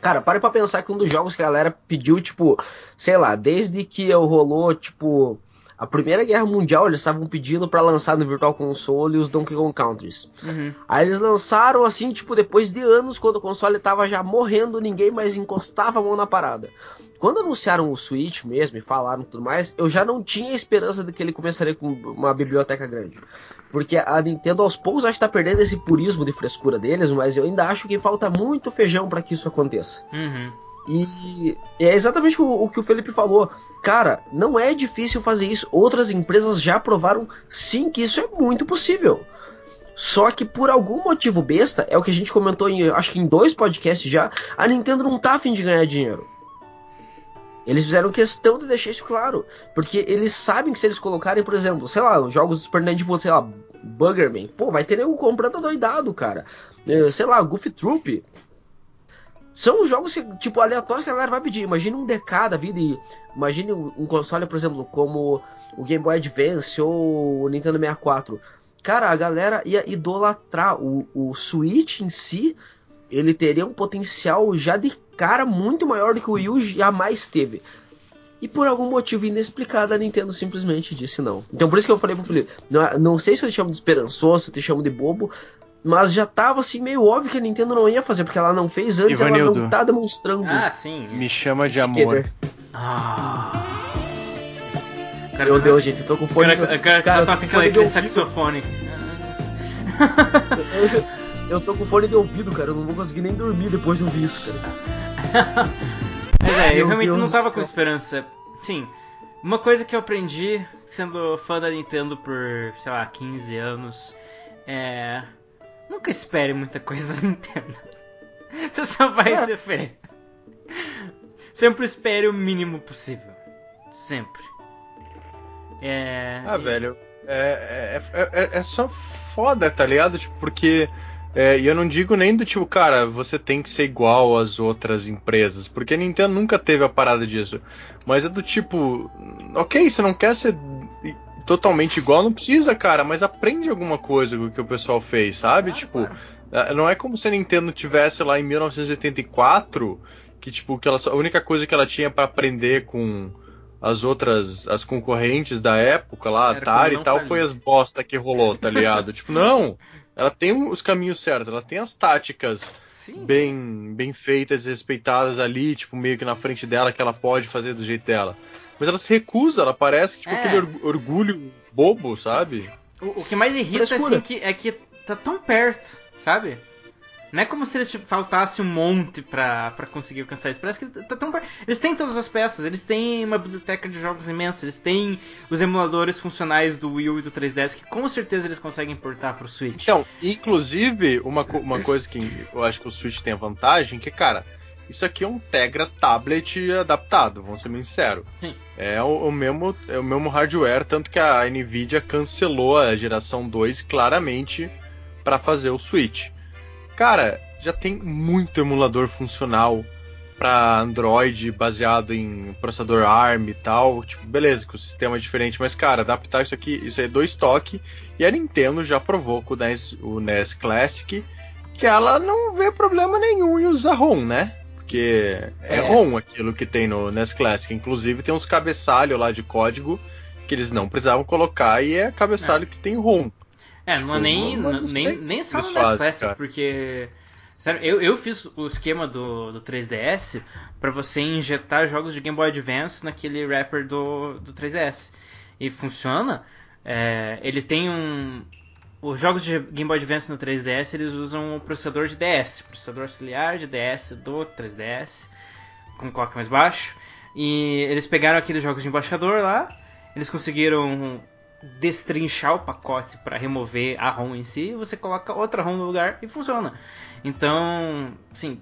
S3: Cara, pare pra pensar que um dos jogos que a galera pediu, tipo, sei lá, desde que rolou, tipo, a Primeira Guerra Mundial, eles estavam pedindo pra lançar no Virtual Console os Donkey Kong Countries.
S1: Uhum.
S3: Aí eles lançaram assim, tipo, depois de anos, quando o console tava já morrendo, ninguém mais encostava a mão na parada. Quando anunciaram o Switch mesmo e falaram tudo mais, eu já não tinha esperança de que ele começaria com uma biblioteca grande. Porque a Nintendo aos poucos acho que tá perdendo esse purismo de frescura deles, mas eu ainda acho que falta muito feijão para que isso aconteça.
S1: Uhum.
S3: E é exatamente o, o, que o Felipe falou. Cara, não é difícil fazer isso. Outras empresas já provaram sim que isso é muito possível. Só que por algum motivo besta, é o que a gente comentou em, acho que em dois podcasts já, a Nintendo não tá afim de ganhar dinheiro. Eles fizeram questão de deixar isso claro. Porque eles sabem que se eles colocarem, por exemplo, sei lá, os jogos do Super Nintendo, sei lá, Buggerman, pô, vai ter nego comprando doidado, cara. Sei lá, Goofy Troop, são jogos que, tipo, aleatórios que a galera vai pedir. Imagina um DK da vida e imagine um console, por exemplo, como o Game Boy Advance ou o Nintendo 64. Cara, a galera ia idolatrar. O, o Switch em si, ele teria um potencial já de cara muito maior do que o Wii U jamais teve. E por algum motivo inexplicado, a Nintendo simplesmente disse não. Então por isso que eu falei pro Felipe, não, não sei se eu te chamo de esperançoso, se eu te chamo de bobo, mas já tava assim meio óbvio que a Nintendo não ia fazer, porque ela não fez antes,
S2: Ivanildo.
S3: ela não tá demonstrando.
S1: Ah, sim.
S2: Me chama de amor.
S1: Ah. Cara,
S3: Meu Deus, gente, eu tô com fone.
S1: Cara, cara,
S3: Cara,
S1: toca aquele, saxofone.
S3: Eu tô com fone de ouvido, cara. Eu não vou conseguir nem dormir depois de ouvir isso, cara.
S1: Mas é, eu realmente
S3: Deus
S1: não tava com esperança. Sim, uma coisa que eu aprendi sendo fã da Nintendo por, sei lá, 15 anos é. Nunca espere muita coisa da Nintendo. Você só vai
S3: É.
S1: ser fé. Sempre espere o mínimo possível. Sempre. É.
S2: Ah, velho, é, é, é, é- é só foda, tá ligado? Tipo, porque. é, E eu não digo nem do tipo, cara, você tem que ser igual às outras empresas, porque a Nintendo nunca teve a parada disso. Mas é do tipo, ok, você não quer ser totalmente igual, não precisa, cara, mas aprende alguma coisa com o que o pessoal fez, sabe? tipo, é, não é como se a Nintendo tivesse lá em 1984, que tipo, que ela, a única coisa que ela tinha pra aprender com as outras, as concorrentes da época lá,
S1: Era
S2: Atari e tal, foi as bosta que rolou, tá ligado? tipo, não, ela tem os caminhos certos, ela tem as táticas
S1: Sim.
S2: bem, bem feitas respeitadas ali, tipo, meio que na frente dela, que ela pode fazer do jeito dela. Mas ela se recusa, ela parece tipo
S1: É.
S2: aquele org- orgulho bobo, sabe?
S1: O, o que mais irrita assim, que, é que tá tão perto, sabe? Não é como se eles tipo, faltasse um monte pra, pra conseguir alcançar isso. Parece que tá tão perto. Eles têm todas as peças, eles têm uma biblioteca de jogos imensa, eles têm os emuladores funcionais do Wii U e do 3DS que com certeza eles conseguem importar pro Switch.
S2: Então, inclusive, uma, uma coisa que eu acho que o Switch tem a vantagem, que, cara, isso aqui é um Tegra tablet adaptado, vamos ser bem sinceros.
S1: Sim.
S2: É o, o mesmo, é o mesmo hardware, tanto que a Nvidia cancelou a geração 2 claramente para fazer o Switch. Cara, já tem muito emulador funcional para Android baseado em processador ARM e tal. Tipo, beleza, que o sistema é diferente, mas cara, adaptar isso aqui, isso aí é do estoque. E a Nintendo já provou com o NES, o NES Classic que ela não vê problema nenhum em usar ROM, né? Porque é,
S3: É.
S2: ROM aquilo que tem no NES Classic. Inclusive tem uns cabeçalhos lá de código que eles não precisavam colocar e é cabeçalho que tem ROM.
S1: É, não é
S2: Tipo,
S1: nem,
S2: não- não
S1: nem, nem só no NES
S2: fazem,
S1: Classic,
S2: cara.
S1: porque. Sério, eu, eu fiz o esquema do, do 3DS pra você injetar jogos de Game Boy Advance naquele wrapper do, do 3DS. E funciona. É, ele tem um. Os jogos de Game Boy Advance no 3DS eles usam o processador de DS, processador auxiliar de DS do 3DS, com clock mais baixo. E eles pegaram aqueles jogos de embaixador lá, eles conseguiram destrinchar o pacote para remover a ROM em si, você coloca outra ROM no lugar e funciona. Então, sim,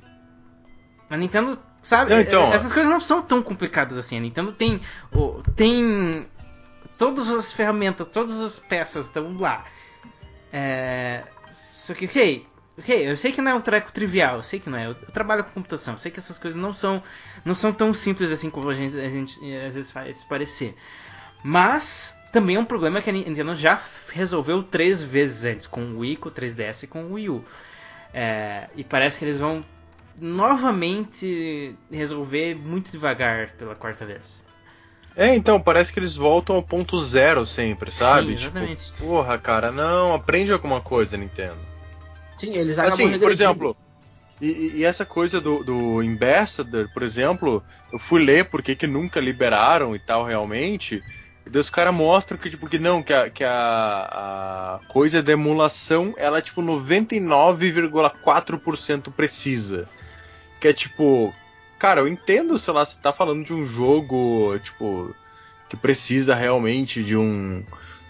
S1: a Nintendo sabe,
S2: Não, então,
S1: eh, essas coisas não são tão complicadas assim. A Nintendo tem tem todas as ferramentas, todas as peças estão lá. É, só que, ok, Ok, eu sei que não é um treco trivial, eu sei que não é. Eu, eu trabalho com computação, eu sei que essas coisas não são, não são tão simples assim como a gente, a gente às vezes faz parecer. Mas também é um problema que a Nintendo já resolveu três vezes antes, com o Wii, com o 3DS e com o Wii U. É, e parece que eles vão novamente resolver muito devagar pela quarta vez.
S2: É, então, parece que eles voltam ao ponto zero sempre, sabe?
S1: Sim, exatamente.
S2: Tipo, porra, cara, não, aprende alguma coisa, Nintendo.
S3: Sim, eles acabam
S2: Assim, por exemplo, e, e- essa coisa do, do Ambassador, por exemplo, eu fui ler por que que nunca liberaram e tal realmente, e daí os caras mostram que, tipo, que não, que a, que a, a coisa da emulação, ela é, tipo, 99,4% precisa. Que é, tipo, cara, eu entendo, sei lá, você tá falando de um jogo, tipo, que precisa realmente de um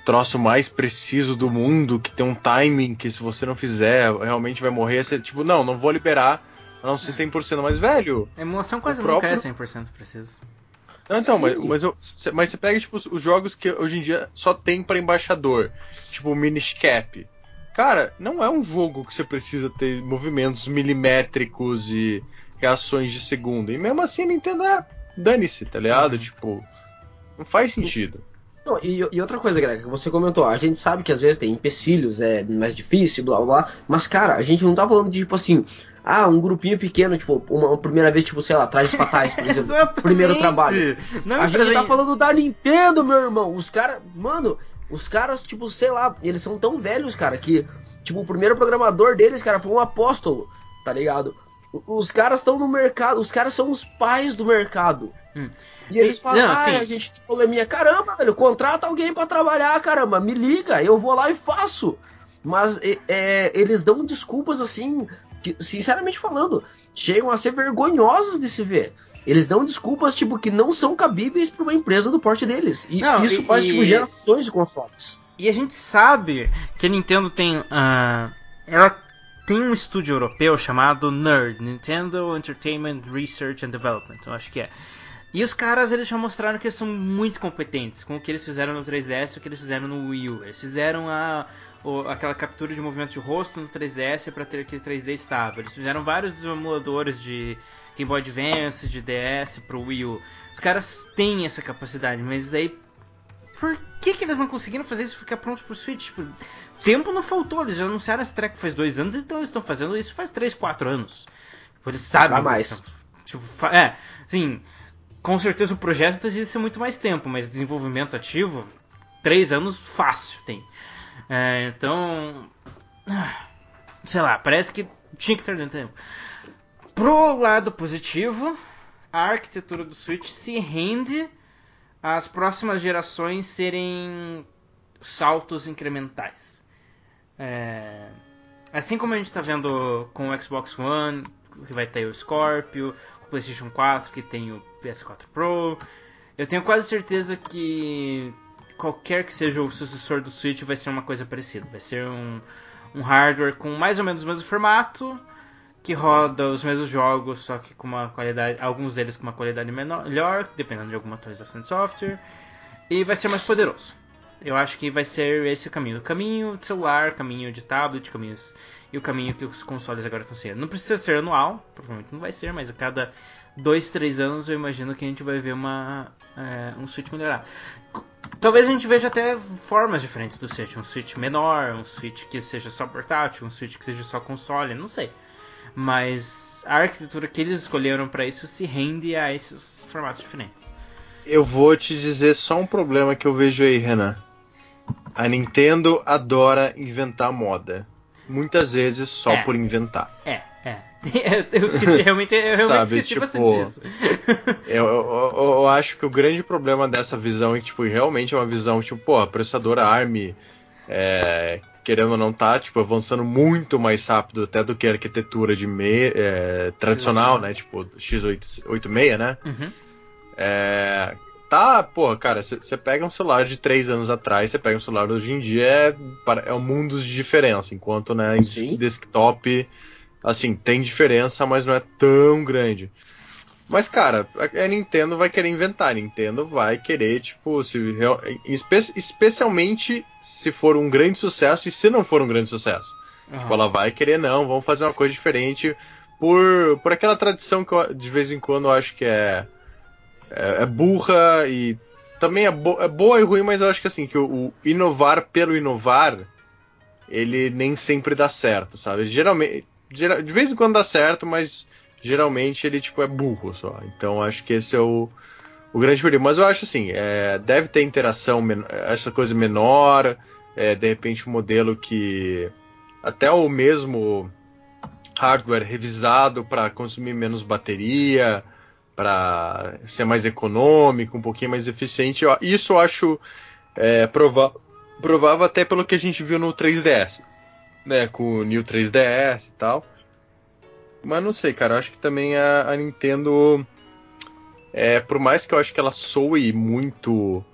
S2: troço mais preciso do mundo, que tem um timing que se você não fizer, realmente vai morrer. Você, tipo, não, não vou liberar, a não ser 100% mais velho.
S1: A emulação quase
S2: O
S1: nunca é
S2: próprio-
S1: 100% preciso.
S2: Não, então,
S3: Sim.
S2: mas, mas, eu- mas você pega, tipo, os- os jogos que hoje em dia só tem pra embaixador, tipo o Minish Cap. Cara, não é um jogo que você precisa ter movimentos milimétricos e reações de segundo. E mesmo assim a Nintendo é dane-se, tá ligado?
S1: Uhum.
S2: Tipo, não faz sentido.
S3: Não, e, e outra coisa, Greg, que você comentou, a gente sabe que às vezes tem empecilhos, é mais difícil, blá blá blá, mas cara, a gente não tá falando de tipo assim, ah, um grupinho pequeno, tipo, uma, uma primeira vez, tipo, sei lá, trajes fatais, por exemplo, primeiro trabalho.
S1: Não
S3: A gente tá falando da Nintendo, meu irmão. Os caras, mano, os caras, tipo, sei lá, eles são tão velhos, cara, que, tipo, o primeiro programador deles, cara, foi um apóstolo, tá ligado? Os caras estão no mercado, os caras são os pais do mercado.
S1: Hum.
S3: E eles falam,
S1: não,
S3: ah,
S1: assim-
S3: a gente tem probleminha. Caramba, velho, contrata alguém pra trabalhar, caramba, me liga, eu vou lá e faço. Mas é, eles dão desculpas assim, que, sinceramente falando, chegam a ser vergonhosas de se ver. Eles dão desculpas, tipo, que não são cabíveis pra uma empresa do porte deles. E
S1: Não,
S3: isso
S1: e-
S3: faz, tipo, gerações de consoles.
S1: E a gente sabe que a Nintendo tem. ah, ela tem um estúdio europeu chamado NERD Nintendo Entertainment Research and Development, eu acho que é. E os caras eles já mostraram que eles são muito competentes com o que eles fizeram no 3DS e o que eles fizeram no Wii U. Eles fizeram a, o- aquela captura de movimento de rosto no 3DS para ter aquele 3D estável. Eles fizeram vários emuladores de Game Boy Advance, de DS pro Wii U. Os caras têm essa capacidade, mas daí por que, que eles não conseguiram fazer isso ficar pronto pro Switch? Tipo, tempo não faltou, eles já anunciaram esse treco faz dois anos, então eles estão fazendo isso faz três, quatro anos. Tipo, Eles sabem.
S3: Vai mais.
S1: Tipo, é, assim, com certeza o projeto tem ser muito mais tempo, mas desenvolvimento ativo, três anos fácil tem. É, então, ah, sei lá, parece que tinha que ter dentro tempo. Pro lado positivo, a arquitetura do Switch se rende às próximas gerações serem saltos incrementais. É, assim como a gente está vendo com o Xbox One, que vai ter o Scorpio, o PlayStation 4, que tem o PS4 Pro, eu tenho quase certeza que qualquer que seja o sucessor do Switch vai ser uma coisa parecida. Vai ser um, um hardware com mais ou menos o mesmo formato, que roda os mesmos jogos, só que com uma qualidade, alguns deles com uma qualidade menor, melhor, dependendo de alguma atualização de software, e vai ser mais poderoso. Eu acho que vai ser esse o caminho. O caminho de celular, caminho de tablet, caminhos e o caminho que os consoles agora estão sendo. Não precisa ser anual, provavelmente não vai ser, mas a cada dois, três anos eu imagino que a gente vai ver uma é, um Switch melhorar. Talvez a gente veja até formas diferentes do Switch, um Switch menor, um Switch que seja só portátil, um Switch que seja só console, não sei. Mas a arquitetura que eles escolheram para isso se rende a esses formatos diferentes.
S2: Eu vou te dizer só um problema que eu vejo aí, Renan. A Nintendo adora inventar moda. Muitas vezes só
S1: É.
S2: por inventar.
S1: É, é. Eu esqueci, realmente, eu realmente
S2: Sabe,
S1: esqueci
S2: tipo,
S1: bastante disso.
S2: Eu, eu- eu- acho que o grande problema dessa visão é que, tipo, realmente é uma visão, tipo, pô, a processadora ARM, é, querendo ou não, tá, tipo, avançando muito mais rápido até do que a arquitetura de me, é, tradicional, né, tipo, x86, né?
S1: Uhum.
S2: É, tá, pô, cara, você pega um celular de três anos atrás, você pega um celular hoje em dia, é, é um mundo de diferença, enquanto, né, em
S3: Sim.
S2: desktop, assim, tem diferença, mas não é tão grande. Mas, cara, a a Nintendo vai querer inventar. A Nintendo vai querer, tipo, se, espe- especialmente se for um grande sucesso e se não for um grande sucesso. Tipo, ela vai querer, não, vamos fazer uma coisa diferente por, por aquela tradição que eu, de vez em quando eu acho que é, é, é burra e também é, bo, é boa e ruim, mas eu acho que assim, que o, o inovar pelo inovar, ele nem sempre dá certo, sabe? Geralmente, geral, de vez em quando dá certo, mas geralmente ele tipo é burro só. Então acho que esse é o, o grande perigo. Mas eu acho assim, é, deve ter interação, essa coisa menor, é, de repente um modelo que até o mesmo hardware revisado para consumir menos bateria, para ser mais econômico, um pouquinho mais eficiente. Isso eu acho é, provável até pelo que a gente viu no 3DS, né, com o New 3DS e tal. Mas não sei, cara, eu acho que também a, a Nintendo, é, por mais que eu acho que ela soe muito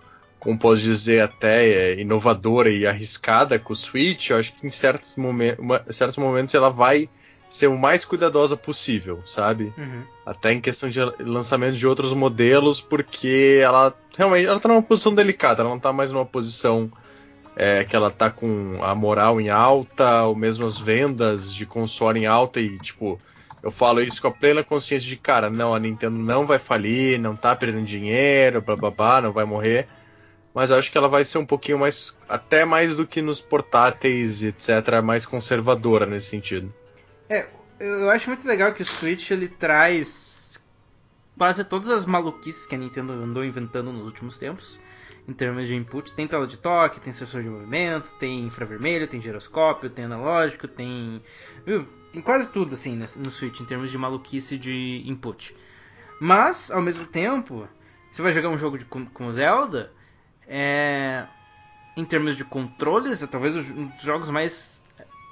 S2: como posso dizer, até é, inovadora e arriscada com o Switch, eu acho que em certos, momen certos momentos ela vai ser o mais cuidadosa possível, sabe? Uhum. Até em questão de lançamento de outros modelos, porque ela realmente ela tá numa posição delicada, ela não tá mais numa posição é, que ela tá com a moral em alta, ou mesmo as vendas de console em alta e tipo. Eu falo isso com a plena consciência de, cara, não, a Nintendo não vai falir, não tá perdendo dinheiro, blá blá blá, não vai morrer mas acho que ela vai ser um pouquinho mais, até mais do que nos portáteis, etc, mais conservadora nesse sentido.
S1: É, eu acho muito legal que o Switch ele traz quase todas as maluquices que a Nintendo andou inventando nos últimos tempos. Em termos de input, tem tela de toque, tem sensor de movimento, tem infravermelho, tem giroscópio, tem analógico, tem. Viu? Tem quase tudo assim no Switch em termos de maluquice de input. Mas, ao mesmo tempo, você vai jogar um jogo de, com, com Zelda, é, em termos de controles, é talvez um dos jogos mais,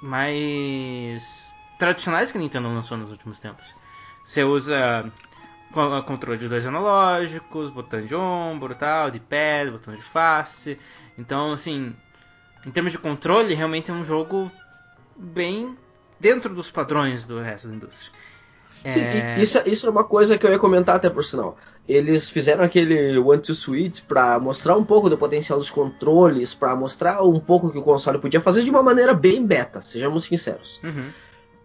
S1: mais tradicionais que a Nintendo lançou nos últimos tempos. Você usa controle de dois analógicos, botão de ombro, tal, de pé, botão de face. Então, assim, em termos de controle, realmente é um jogo bem dentro dos padrões do resto da indústria.
S3: Sim, é... isso, isso é uma coisa que eu ia comentar até por sinal. Eles fizeram aquele One to Switch para mostrar um pouco do potencial dos controles, para mostrar um pouco que o console podia fazer de uma maneira bem beta, sejamos sinceros. Uhum.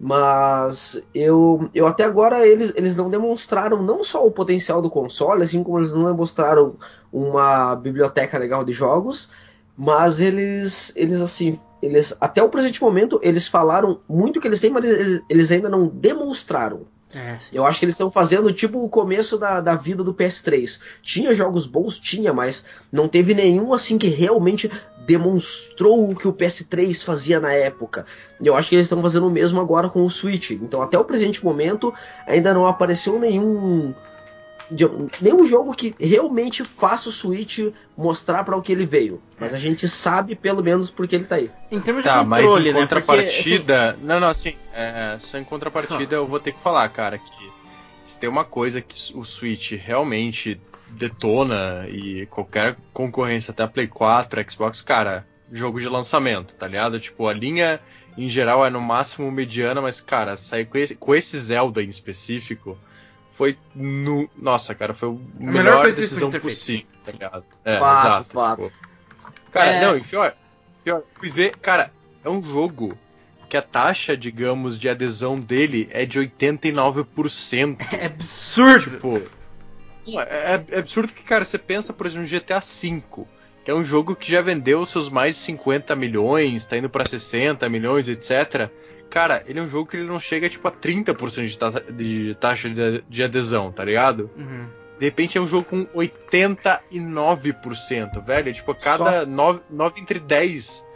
S3: Mas eu, eu até agora eles, eles não demonstraram não só o potencial do console, assim como eles não demonstraram uma biblioteca legal de jogos, mas eles, eles assim, eles até o presente momento eles falaram muito que eles têm, mas eles, eles ainda não demonstraram. É, eu acho que eles estão fazendo tipo o começo da, da vida do PS3. Tinha jogos bons, tinha, mas não teve nenhum assim que realmente demonstrou o que o PS3 fazia na época. Eu acho que eles estão fazendo o mesmo agora com o Switch. Então, até o presente momento, ainda não apareceu nenhum nenhum jogo que realmente faça o Switch mostrar para o que ele veio. Mas a gente sabe pelo menos porque ele tá aí.
S2: Em termos tá, de controle, mas em né? contrapartida, Porque, assim... não, não, assim, é, só em contrapartida eu vou ter que falar, cara, que se tem uma coisa que o Switch realmente detona e qualquer concorrência até a Play 4, Xbox, cara, jogo de lançamento, tá ligado? Tipo, a linha em geral é no máximo mediana, mas cara, sair com esse, com esse Zelda em específico, foi no. Nossa, cara, foi a melhor, melhor decisão possível, tá ligado?
S3: É, fato, exato. Fato.
S2: Tipo, cara, é... não, e pior, pior, fui ver, cara, é um jogo que a taxa, digamos, de adesão dele é de 89%.
S1: É absurdo! Tipo,
S2: é, é, absurdo que, cara, você pensa, por exemplo, no GTA V, que é um jogo que já vendeu seus mais de 50 milhões, tá indo para 60 milhões, etc. Cara, ele é um jogo que ele não chega tipo a 30% de, ta de taxa de, de, adesão, tá ligado? Uhum. De repente é um jogo com 89%, velho. É, tipo, a cada 9, 9 entre 10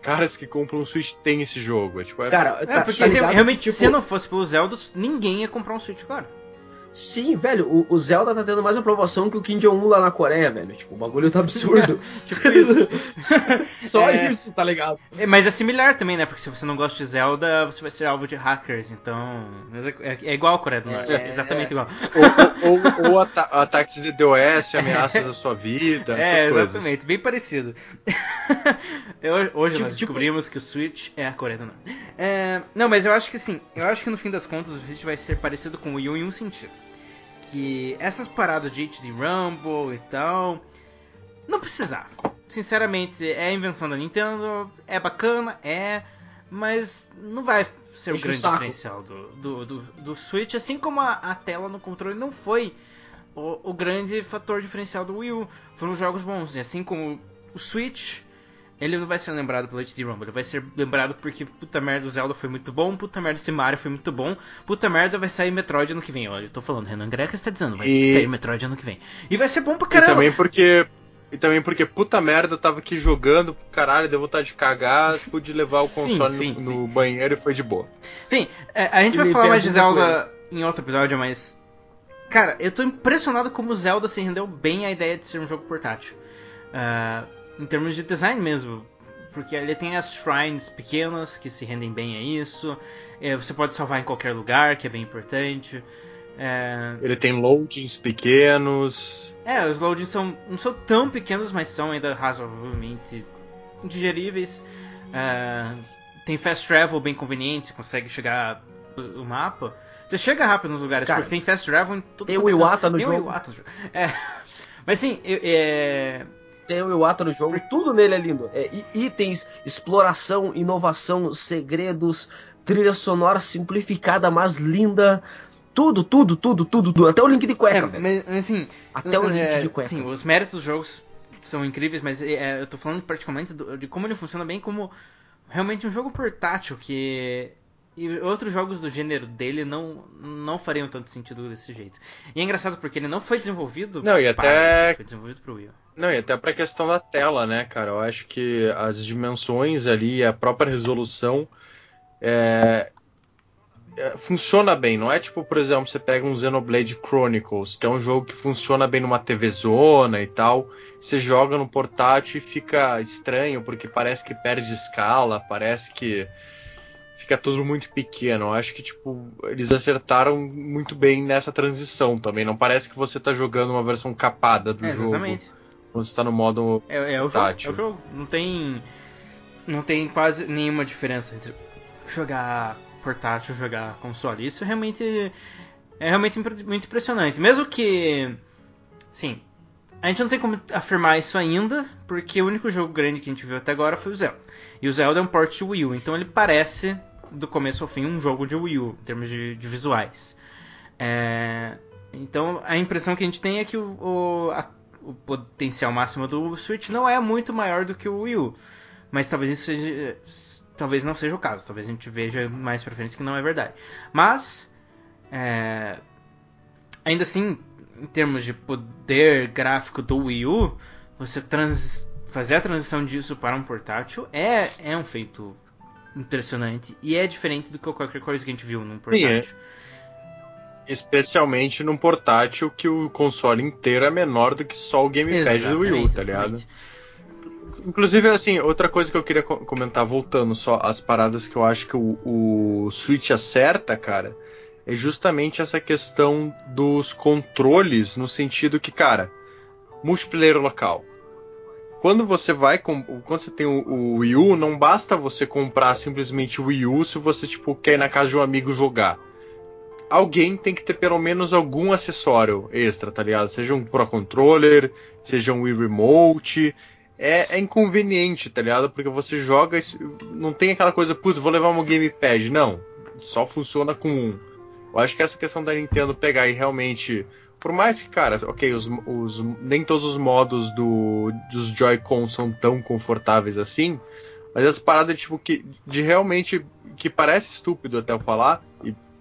S2: caras que compram um Switch tem esse jogo. É, tipo, é...
S1: Cara, é, tá, porque tá ligado, realmente, tipo... se não fosse pelo Zelda, ninguém ia comprar um Switch agora.
S3: Sim, velho, o, o, Zelda tá tendo mais aprovação que o Kim Jong-un lá na Coreia, velho. Tipo, o bagulho tá absurdo. tipo isso. Só é... isso, tá ligado?
S1: É, mas é similar também, né? Porque se você não gosta de Zelda, você vai ser alvo de hackers, então. É, é igual a Coreia do Norte. É, exatamente igual.
S2: Ou, ou, ou ata ataques de DOS, ameaças à sua vida.
S1: É, exatamente, coisas. bem parecido. eu, hoje tipo, nós tipo, descobrimos tipo... que o Switch é a Coreia do Norte. É, não, mas eu acho que sim. Eu acho que no fim das contas o Switch vai ser parecido com o Wii U em um sentido que essas paradas de HD Rumble e tal, não precisava. Sinceramente, é a invenção da Nintendo, é bacana, é, mas não vai ser o
S3: o
S1: grande
S3: saco.
S1: diferencial do, do, do, do Switch, assim como a, a tela no controle não foi o, o grande fator diferencial do Wii U. Foram jogos bons, e assim como o Switch, ele não vai ser lembrado pelo HD Rumble, ele vai ser lembrado porque puta merda o Zelda foi muito bom, puta merda esse Mario foi muito bom, puta merda vai sair Metroid ano que vem. Olha, eu tô falando, Renan Greca está dizendo, vai
S2: E-
S1: sair Metroid ano que vem. E vai ser bom pra
S2: E
S1: caramba.
S2: também porque. E também porque, puta merda, eu tava aqui jogando, caralho, deu vontade de cagar, pude levar o
S1: Sim,
S2: console
S1: sim,
S2: no,
S1: sim.
S2: no banheiro e foi de boa.
S1: Enfim, é, a gente
S3: E
S1: vai falar mais de Zelda em outro episódio, mas. Cara, eu tô impressionado como o Zelda se rendeu bem à ideia de ser um jogo portátil. Ah, em termos de design mesmo. Porque ele tem as shrines pequenas que se rendem bem a isso. É, você pode salvar em qualquer lugar, que é bem importante. É,
S2: Ele tem loadings pequenos.
S1: é, os loadings são, não são tão pequenos, mas são ainda razoavelmente digeríveis. É, tem fast travel bem conveniente, você consegue chegar o o mapa. Você chega rápido nos lugares,
S3: Cara,
S1: porque tem fast travel em todo
S3: tem o
S1: é
S3: Iwata no
S1: Tem o
S3: jogo.
S1: Iwata no jogo. É. Mas sim, é,
S3: Tem o Iwata no jogo, tudo nele é lindo. É, itens, exploração, inovação, segredos, trilha sonora simplificada, mas linda. Tudo, tudo, tudo, tudo, tudo. Até o link de cueca,
S1: é, mas, assim,
S3: Até o link
S1: é,
S3: de cueca.
S1: Sim, os méritos dos jogos são incríveis, mas é, eu tô falando praticamente do- de como ele funciona bem como realmente um jogo portátil que e outros jogos do gênero dele não não fariam tanto sentido desse jeito. E é engraçado porque ele não foi desenvolvido
S2: Não, e
S1: para
S2: até-
S1: isso, foi desenvolvido pro Wii.
S2: Não, e até pra questão da tela, né, cara? Eu acho que as dimensões ali, a própria resolução é, é, funciona bem. Não é tipo, por exemplo, você pega um Xenoblade Chronicles, que é um jogo que funciona bem numa TV zona e tal. Você joga no portátil e fica estranho, porque parece que perde escala, parece que fica tudo muito pequeno. Eu acho que, tipo, eles acertaram muito bem nessa transição também. Não parece que você tá jogando uma versão capada do
S1: É,
S2: jogo
S1: exatamente.
S2: Quando você tá no modo.
S1: É, é o jogo,
S2: Tátil.
S1: é o jogo. Não tem não tem quase nenhuma diferença entre jogar portátil e jogar console. Isso realmente é realmente muito impressionante. Mesmo que sim, a gente não tem como afirmar isso ainda, porque o único jogo grande que a gente viu até agora foi o Zelda. E o Zelda é um port de Wii U, então ele parece do começo ao fim um jogo de Wii U em termos de, de visuais. É, então a impressão que a gente tem é que o, o, a- o potencial máximo do Switch não é muito maior do que o Wii U. Mas talvez isso seja, talvez não seja o caso. Talvez a gente veja mais pra frente que não é verdade. Mas é, ainda assim, em termos de poder gráfico do Wii U, você trans- fazer a transição disso para um portátil é, é um feito impressionante e é diferente do que qualquer coisa que a gente viu num
S2: é.
S1: portátil.
S2: Especialmente num portátil que o console inteiro é menor do que só o gamepad do Wii U, tá ligado? Inclusive, assim, outra coisa que eu queria co- comentar, voltando só às paradas que eu acho que o, o Switch acerta, cara, é justamente essa questão dos controles, no sentido que, cara, multiplayer local. Quando você vai com, quando você tem o, o Wii U, não basta você comprar simplesmente o Wii U se você tipo quer ir na casa de um amigo jogar. Alguém tem que ter pelo menos algum acessório extra, tá ligado? Seja um Pro Controller, seja um Wii Remote, é, é inconveniente, tá ligado? Porque você joga, não tem aquela coisa, putz, vou levar meu gamepad. Não, só funciona com um. Eu acho que essa questão da Nintendo pegar e realmente. Por mais que, cara, ok, os, os- nem todos os modos do, dos Joy-Con são tão confortáveis assim, mas essa parada tipo, que, de realmente. que parece estúpido até eu falar,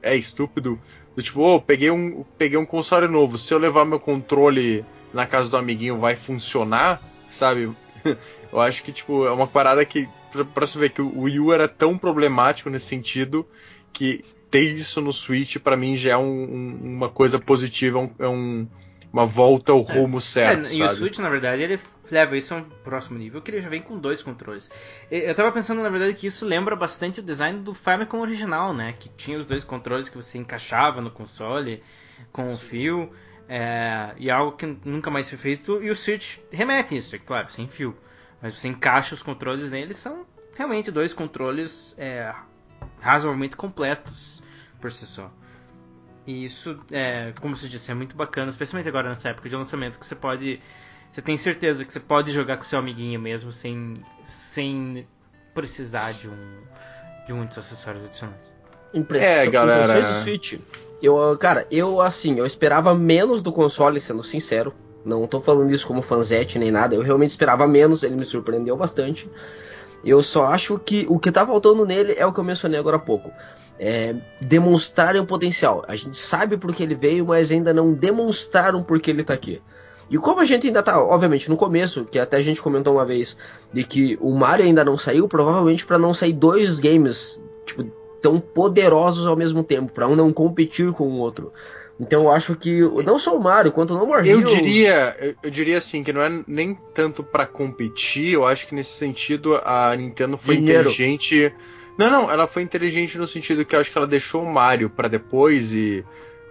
S2: é estúpido, do tipo, ô, peguei, um, peguei um console novo, se eu levar meu controle na casa do amiguinho vai funcionar, sabe? Eu acho que, tipo, é uma parada que, pra, pra você ver que o Wii U era tão problemático nesse sentido, que ter isso no Switch, pra mim, já é um- um- uma coisa positiva, é um- é um- uma volta ao rumo certo,
S1: É, e o? Switch, na verdade, ele leva isso a um próximo nível, que ele já vem com dois controles. Eu tava pensando, na verdade, que isso lembra bastante o design do Famicom original, né? Que tinha os dois controles que você encaixava no console com o fio. é, e algo que nunca mais foi feito. E o Switch remete isso, é claro, sem fio. Mas você encaixa os controles neles, são realmente dois controles é, razoavelmente completos por si só. E isso, é, como você disse, é muito bacana, especialmente agora nessa época de lançamento, que você pode. Você tem certeza que você pode jogar com seu amiguinho mesmo sem, sem precisar de um, de muitos acessórios adicionais.
S3: Impressão,
S2: É, galera.
S3: impressões do Switch. Eu, cara, eu assim, eu esperava menos do console, sendo sincero. Não tô falando isso como fanzete nem nada. Eu realmente esperava menos, ele me surpreendeu bastante. Eu só acho que o que tá faltando nele é o que eu mencionei agora há pouco. É demonstrarem o potencial. A gente sabe por que ele veio, mas ainda não demonstraram por que ele tá aqui. E como a gente ainda tá, obviamente, no começo, que até a gente comentou uma vez, de que o Mario ainda não saiu, provavelmente para não sair dois games, tipo, tão poderosos ao mesmo tempo, para um não competir com o outro. Então eu acho que não só o Mario, quanto o No More
S2: Eu
S3: Heroes-
S2: diria, eu, eu diria assim, que não é nem tanto pra competir, eu acho que nesse sentido a Nintendo foi
S3: Dinheiro.
S2: inteligente. Não, não, ela foi inteligente no sentido que eu acho que ela deixou o Mario pra depois e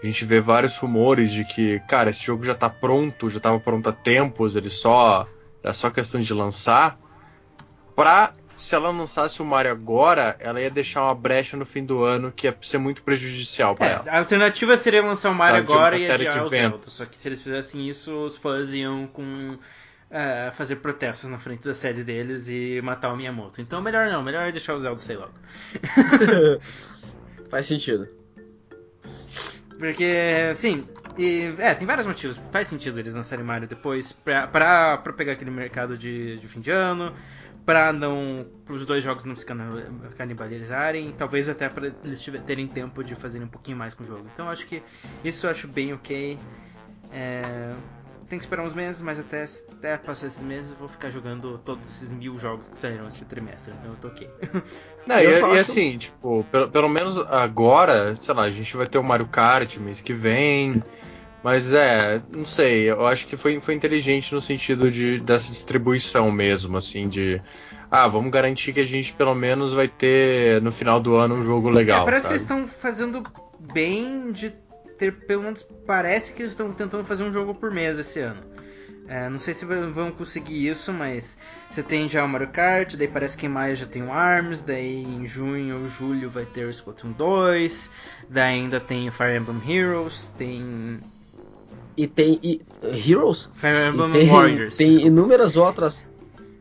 S2: a gente vê vários rumores de que, cara, esse jogo já tá pronto, já tava pronto há tempos, ele só era só questão de lançar. Pra se ela lançasse o Mario agora, ela ia deixar uma brecha no fim do ano que ia ser muito prejudicial pra
S1: É,
S2: ela.
S1: a alternativa seria lançar o Mario
S2: Tá,
S1: agora e adiar o Zelda. Só que se eles fizessem isso, os fãs iam com eh, fazer protestos na frente da sede deles e matar o Miyamoto. Então melhor não, melhor é deixar o Zelda sair logo.
S3: Faz sentido.
S1: Porque, sim, e, é, tem vários motivos. Faz sentido eles lançarem Mario depois pra, pra, pra pegar aquele mercado de, de fim de ano, pra não. os dois jogos não se canibalizarem, talvez até pra eles terem tempo de fazerem um pouquinho mais com o jogo. Então acho que isso eu acho bem ok. É, tem que esperar uns meses, mas até, até passar esses meses eu vou ficar jogando todos esses mil jogos que saíram esse trimestre, então eu tô ok.
S2: Não,
S3: Eu
S2: e,
S3: faço-
S2: e assim, tipo, pelo, pelo menos agora, sei lá, a gente vai ter o Mario Kart mês que vem. Mas é, não sei, eu acho que foi, foi inteligente no sentido de, dessa distribuição mesmo, assim, de. Ah, vamos garantir que a gente pelo menos vai ter no final do ano um jogo legal.
S1: É, parece
S2: sabe?
S1: que eles estão fazendo bem de ter, pelo menos parece que eles estão tentando fazer um jogo por mês esse ano. É, não sei se vão conseguir isso, mas você tem já o Mario Kart, daí parece que em maio já tem o ARMS, daí em junho ou julho vai ter o Splatoon 2, daí ainda tem o Fire Emblem Heroes, tem
S3: E tem e, Heroes?
S1: Fire Emblem
S3: tem,
S1: Warriors.
S3: tem
S1: desculpa.
S3: inúmeras outras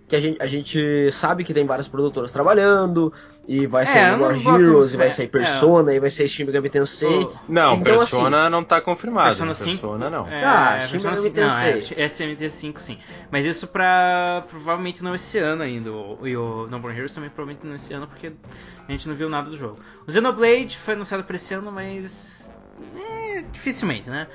S3: que a gente, a gente sabe que tem várias produtoras trabalhando, e vai
S1: É,
S3: sair
S1: não
S3: War Heroes, e vai sair Persona, e vai sair Shin Megami Tensei.
S2: Não,
S3: Então,
S2: Persona não tá confirmado.
S1: Persona
S2: Persona,
S1: 5?
S2: não.
S1: É,
S3: Ah, Shin
S1: Persona
S3: Megami
S1: 5, não, é,
S3: Tensei.
S1: SMT 5 sim. Mas isso pra provavelmente não esse ano ainda. o- E o Number Heroes também provavelmente não esse ano, porque a gente não viu nada do jogo. O Xenoblade foi anunciado pra esse ano, mas. É, dificilmente, né?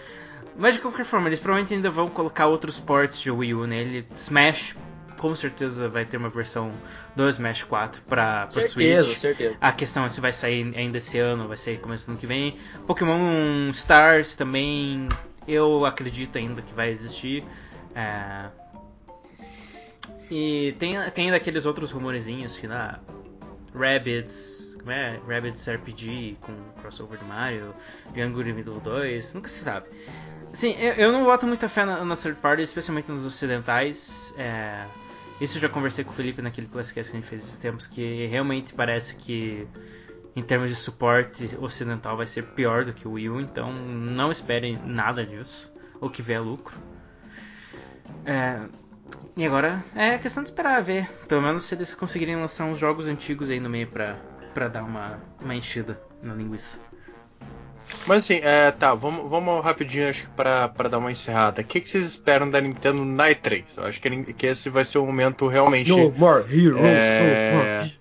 S1: Mas de qualquer forma, eles provavelmente ainda vão colocar outros ports de Wii U nele. Smash, com certeza vai ter uma versão do Smash 4 pra, pra
S3: certeza,
S1: Switch.
S3: certeza.
S1: A questão é se vai sair ainda esse ano, vai sair começo do ano que vem. Pokémon Stars também, eu acredito ainda que vai existir. É, E tem, tem ainda aqueles outros rumorezinhos que na Rabbids, como é? Rabbids RPG com crossover do Mario, Yangur Middle 2, nunca se sabe. Assim, eu, eu não boto muita fé na, na third party, especialmente nos ocidentais. É, isso eu já conversei com o Felipe naquele Classcast que a gente fez esses tempos, que realmente parece que em termos de suporte ocidental vai ser pior do que o Wii U, então não esperem nada disso, ou que vier lucro. É, e agora é questão de esperar ver, pelo menos se eles conseguirem lançar uns jogos antigos aí no meio pra, pra dar uma, uma enchida na linguiça.
S2: Mas assim, é, tá, vamos, vamos rapidinho, acho que pra, pra dar uma encerrada. O que, que vocês esperam da Nintendo na E3? Eu acho que, que esse vai ser o momento realmente
S3: No more heroes,
S2: É,
S3: no more heroes.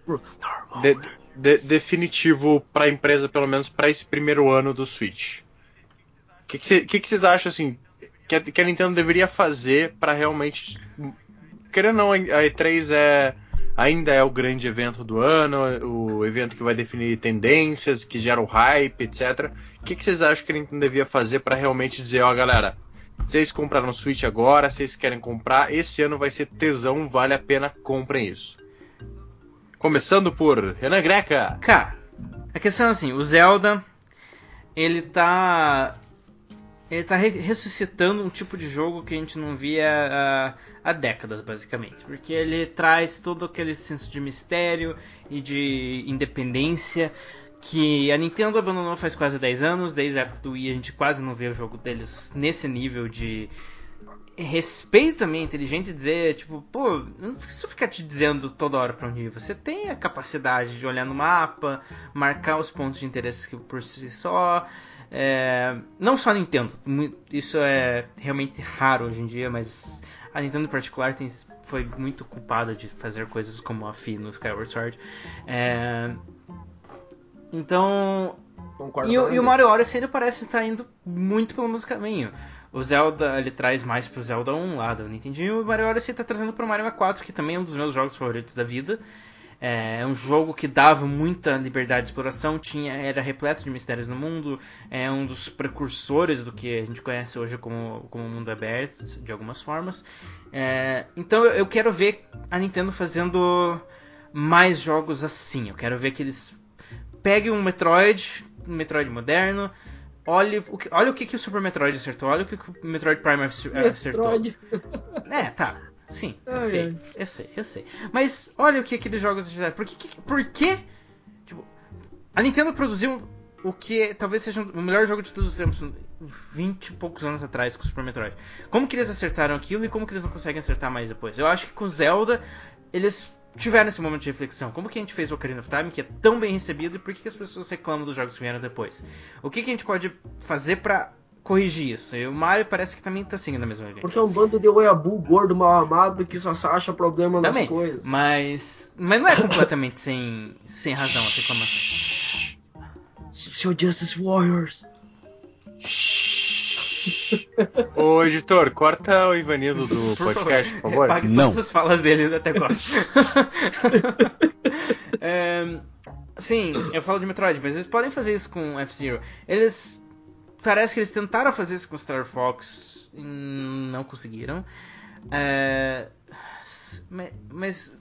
S2: De- de- definitivo pra empresa, pelo menos pra esse primeiro ano do Switch. O que, que, que que vocês acham assim que a, que a Nintendo deveria fazer pra realmente. Querendo ou não, a E3 é, ainda é o grande evento do ano, o evento que vai definir tendências, que gera o hype, etc. O que, que vocês acham que a Nintendo devia fazer pra realmente dizer, ó galera, vocês compraram Switch agora, vocês querem comprar, esse ano vai ser tesão, vale a pena, comprem isso. Começando por Renan Greca.
S1: Cara, a questão é assim, o Zelda, ele tá. Ele tá re- ressuscitando um tipo de jogo que a gente não via há, há décadas, basicamente. Porque ele traz todo aquele senso de mistério e de independência que a Nintendo abandonou faz quase 10 anos. Desde a época do Wii a gente quase não vê o jogo deles nesse nível de respeito também inteligente dizer, tipo, pô, não preciso ficar te dizendo toda hora pra onde ir. Você tem a capacidade de olhar no mapa, marcar os pontos de interesse por si só. É, não só a Nintendo, isso é realmente raro hoje em dia, mas a Nintendo em particular tem, foi muito culpada de fazer coisas como a Fi no Skyward Sword. É, então,
S3: Concordo
S1: e, o- e o. Mario Odyssey ele parece estar indo muito pelo mesmo caminho. O Zelda ele traz mais pro Zelda 1 lá do Nintendinho, e o Mario Odyssey tá trazendo pro Mario 64, que também é um dos meus jogos favoritos da vida. É um jogo que dava muita liberdade de exploração, tinha, era repleto de mistérios no mundo, é um dos precursores do que a gente conhece hoje como, como mundo aberto, de algumas formas. É, então eu- eu quero ver a Nintendo fazendo mais jogos assim. Eu quero ver que eles peguem um Metroid, um Metroid moderno, olhe o que, olha o que, que o Super Metroid acertou, olha o que, que o Metroid Prime acertou.
S3: Metroid.
S1: É, tá. Sim, eu
S3: Ai,
S1: sei.
S3: ai.
S1: Eu sei, eu sei. Mas olha o que aqueles jogos fizeram. Por que, por que tipo, a Nintendo produziu o que talvez seja o melhor jogo de todos os tempos, 20 e poucos anos atrás com o Super Metroid. Como que eles acertaram aquilo e como que eles não conseguem acertar mais depois? Eu acho que com Zelda eles tiveram esse momento de reflexão. Como que a gente fez o Ocarina of Time, que é tão bem recebido, e por que, que as pessoas reclamam dos jogos que vieram depois? O que, que a gente pode fazer pra corrigir isso? E o Mario parece que também tá seguindo a mesma linha.
S3: Porque é um bando de oiabu gordo mal amado que só acha problema nas
S1: Também,
S3: coisas.
S1: mas mas não é completamente sem, sem razão a reclamação.
S3: Seu Justice Warriors.
S2: Ô, editor, corta o Ivanildo do
S1: Por
S2: podcast, por favor.
S1: Pague
S5: Não.
S1: todas as falas dele até agora. É, sim, eu falo de Metroid, mas eles podem fazer isso com F-Zero. Eles. Parece que eles tentaram fazer isso com Star Fox e não conseguiram. É, mas, mas.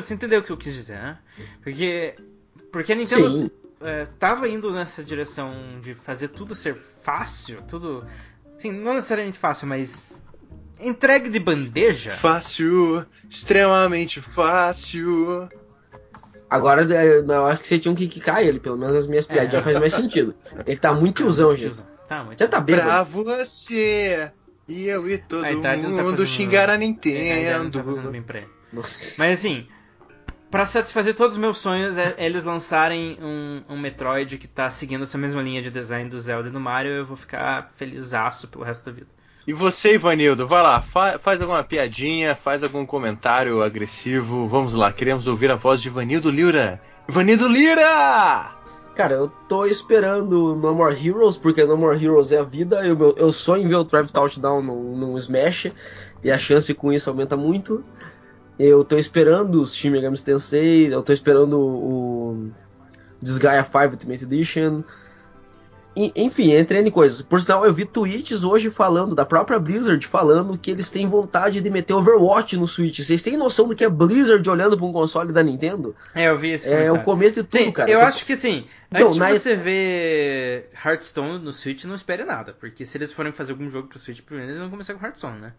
S1: Você entendeu o que eu quis dizer, né? Porque. Porque a Nintendo é, tava indo nessa direção de fazer tudo ser fácil, tudo. Sim, não necessariamente fácil, mas. Entregue de bandeja.
S2: Fácil, extremamente fácil.
S3: Agora eu acho que você tinha que quicar ele, pelo menos as minhas piadas
S1: É.
S3: já faz mais sentido. Ele tá muito tiozão, gente.
S1: Tá, muito
S3: Já tá
S2: Pra
S3: bêbado.
S2: você e eu e todo
S1: tá, não tá
S2: mundo
S1: fazendo-
S2: xingar a
S1: tá
S2: Nintendo.
S3: Nossa.
S1: Mas assim, pra satisfazer todos os meus sonhos, é eles lançarem um, um Metroid que tá seguindo essa mesma linha de design do Zelda e do Mario, eu vou ficar felizaço pelo resto da vida.
S2: E você, Ivanildo, vai lá, fa- faz alguma piadinha, faz algum comentário agressivo. Vamos lá, queremos ouvir a voz de Ivanildo Lira. Ivanildo Lira!
S3: Cara, eu tô esperando No More Heroes, porque No More Heroes é a vida. Eu, eu sonho em ver o Travis Touchdown num, num Smash, e a chance com isso aumenta muito. Eu tô esperando os Shin Megami Tensei, eu tô esperando o Disgaea 5 Ultimate Edition. Enfim, entre N coisas. Por sinal, eu vi tweets hoje falando, da própria Blizzard, falando que eles têm vontade de meter Overwatch no Switch. Vocês têm noção do que é Blizzard olhando pra um console da Nintendo?
S1: É, eu vi esse
S3: É o
S1: comentário.
S3: começo de tudo,
S1: Sim,
S3: cara.
S1: eu
S3: Então,
S1: acho que assim,
S3: Então,
S1: antes
S3: na-
S1: de você ver Hearthstone no Switch, não espere nada, porque se eles forem fazer algum jogo pro Switch, primeiro eles vão começar com Hearthstone, né?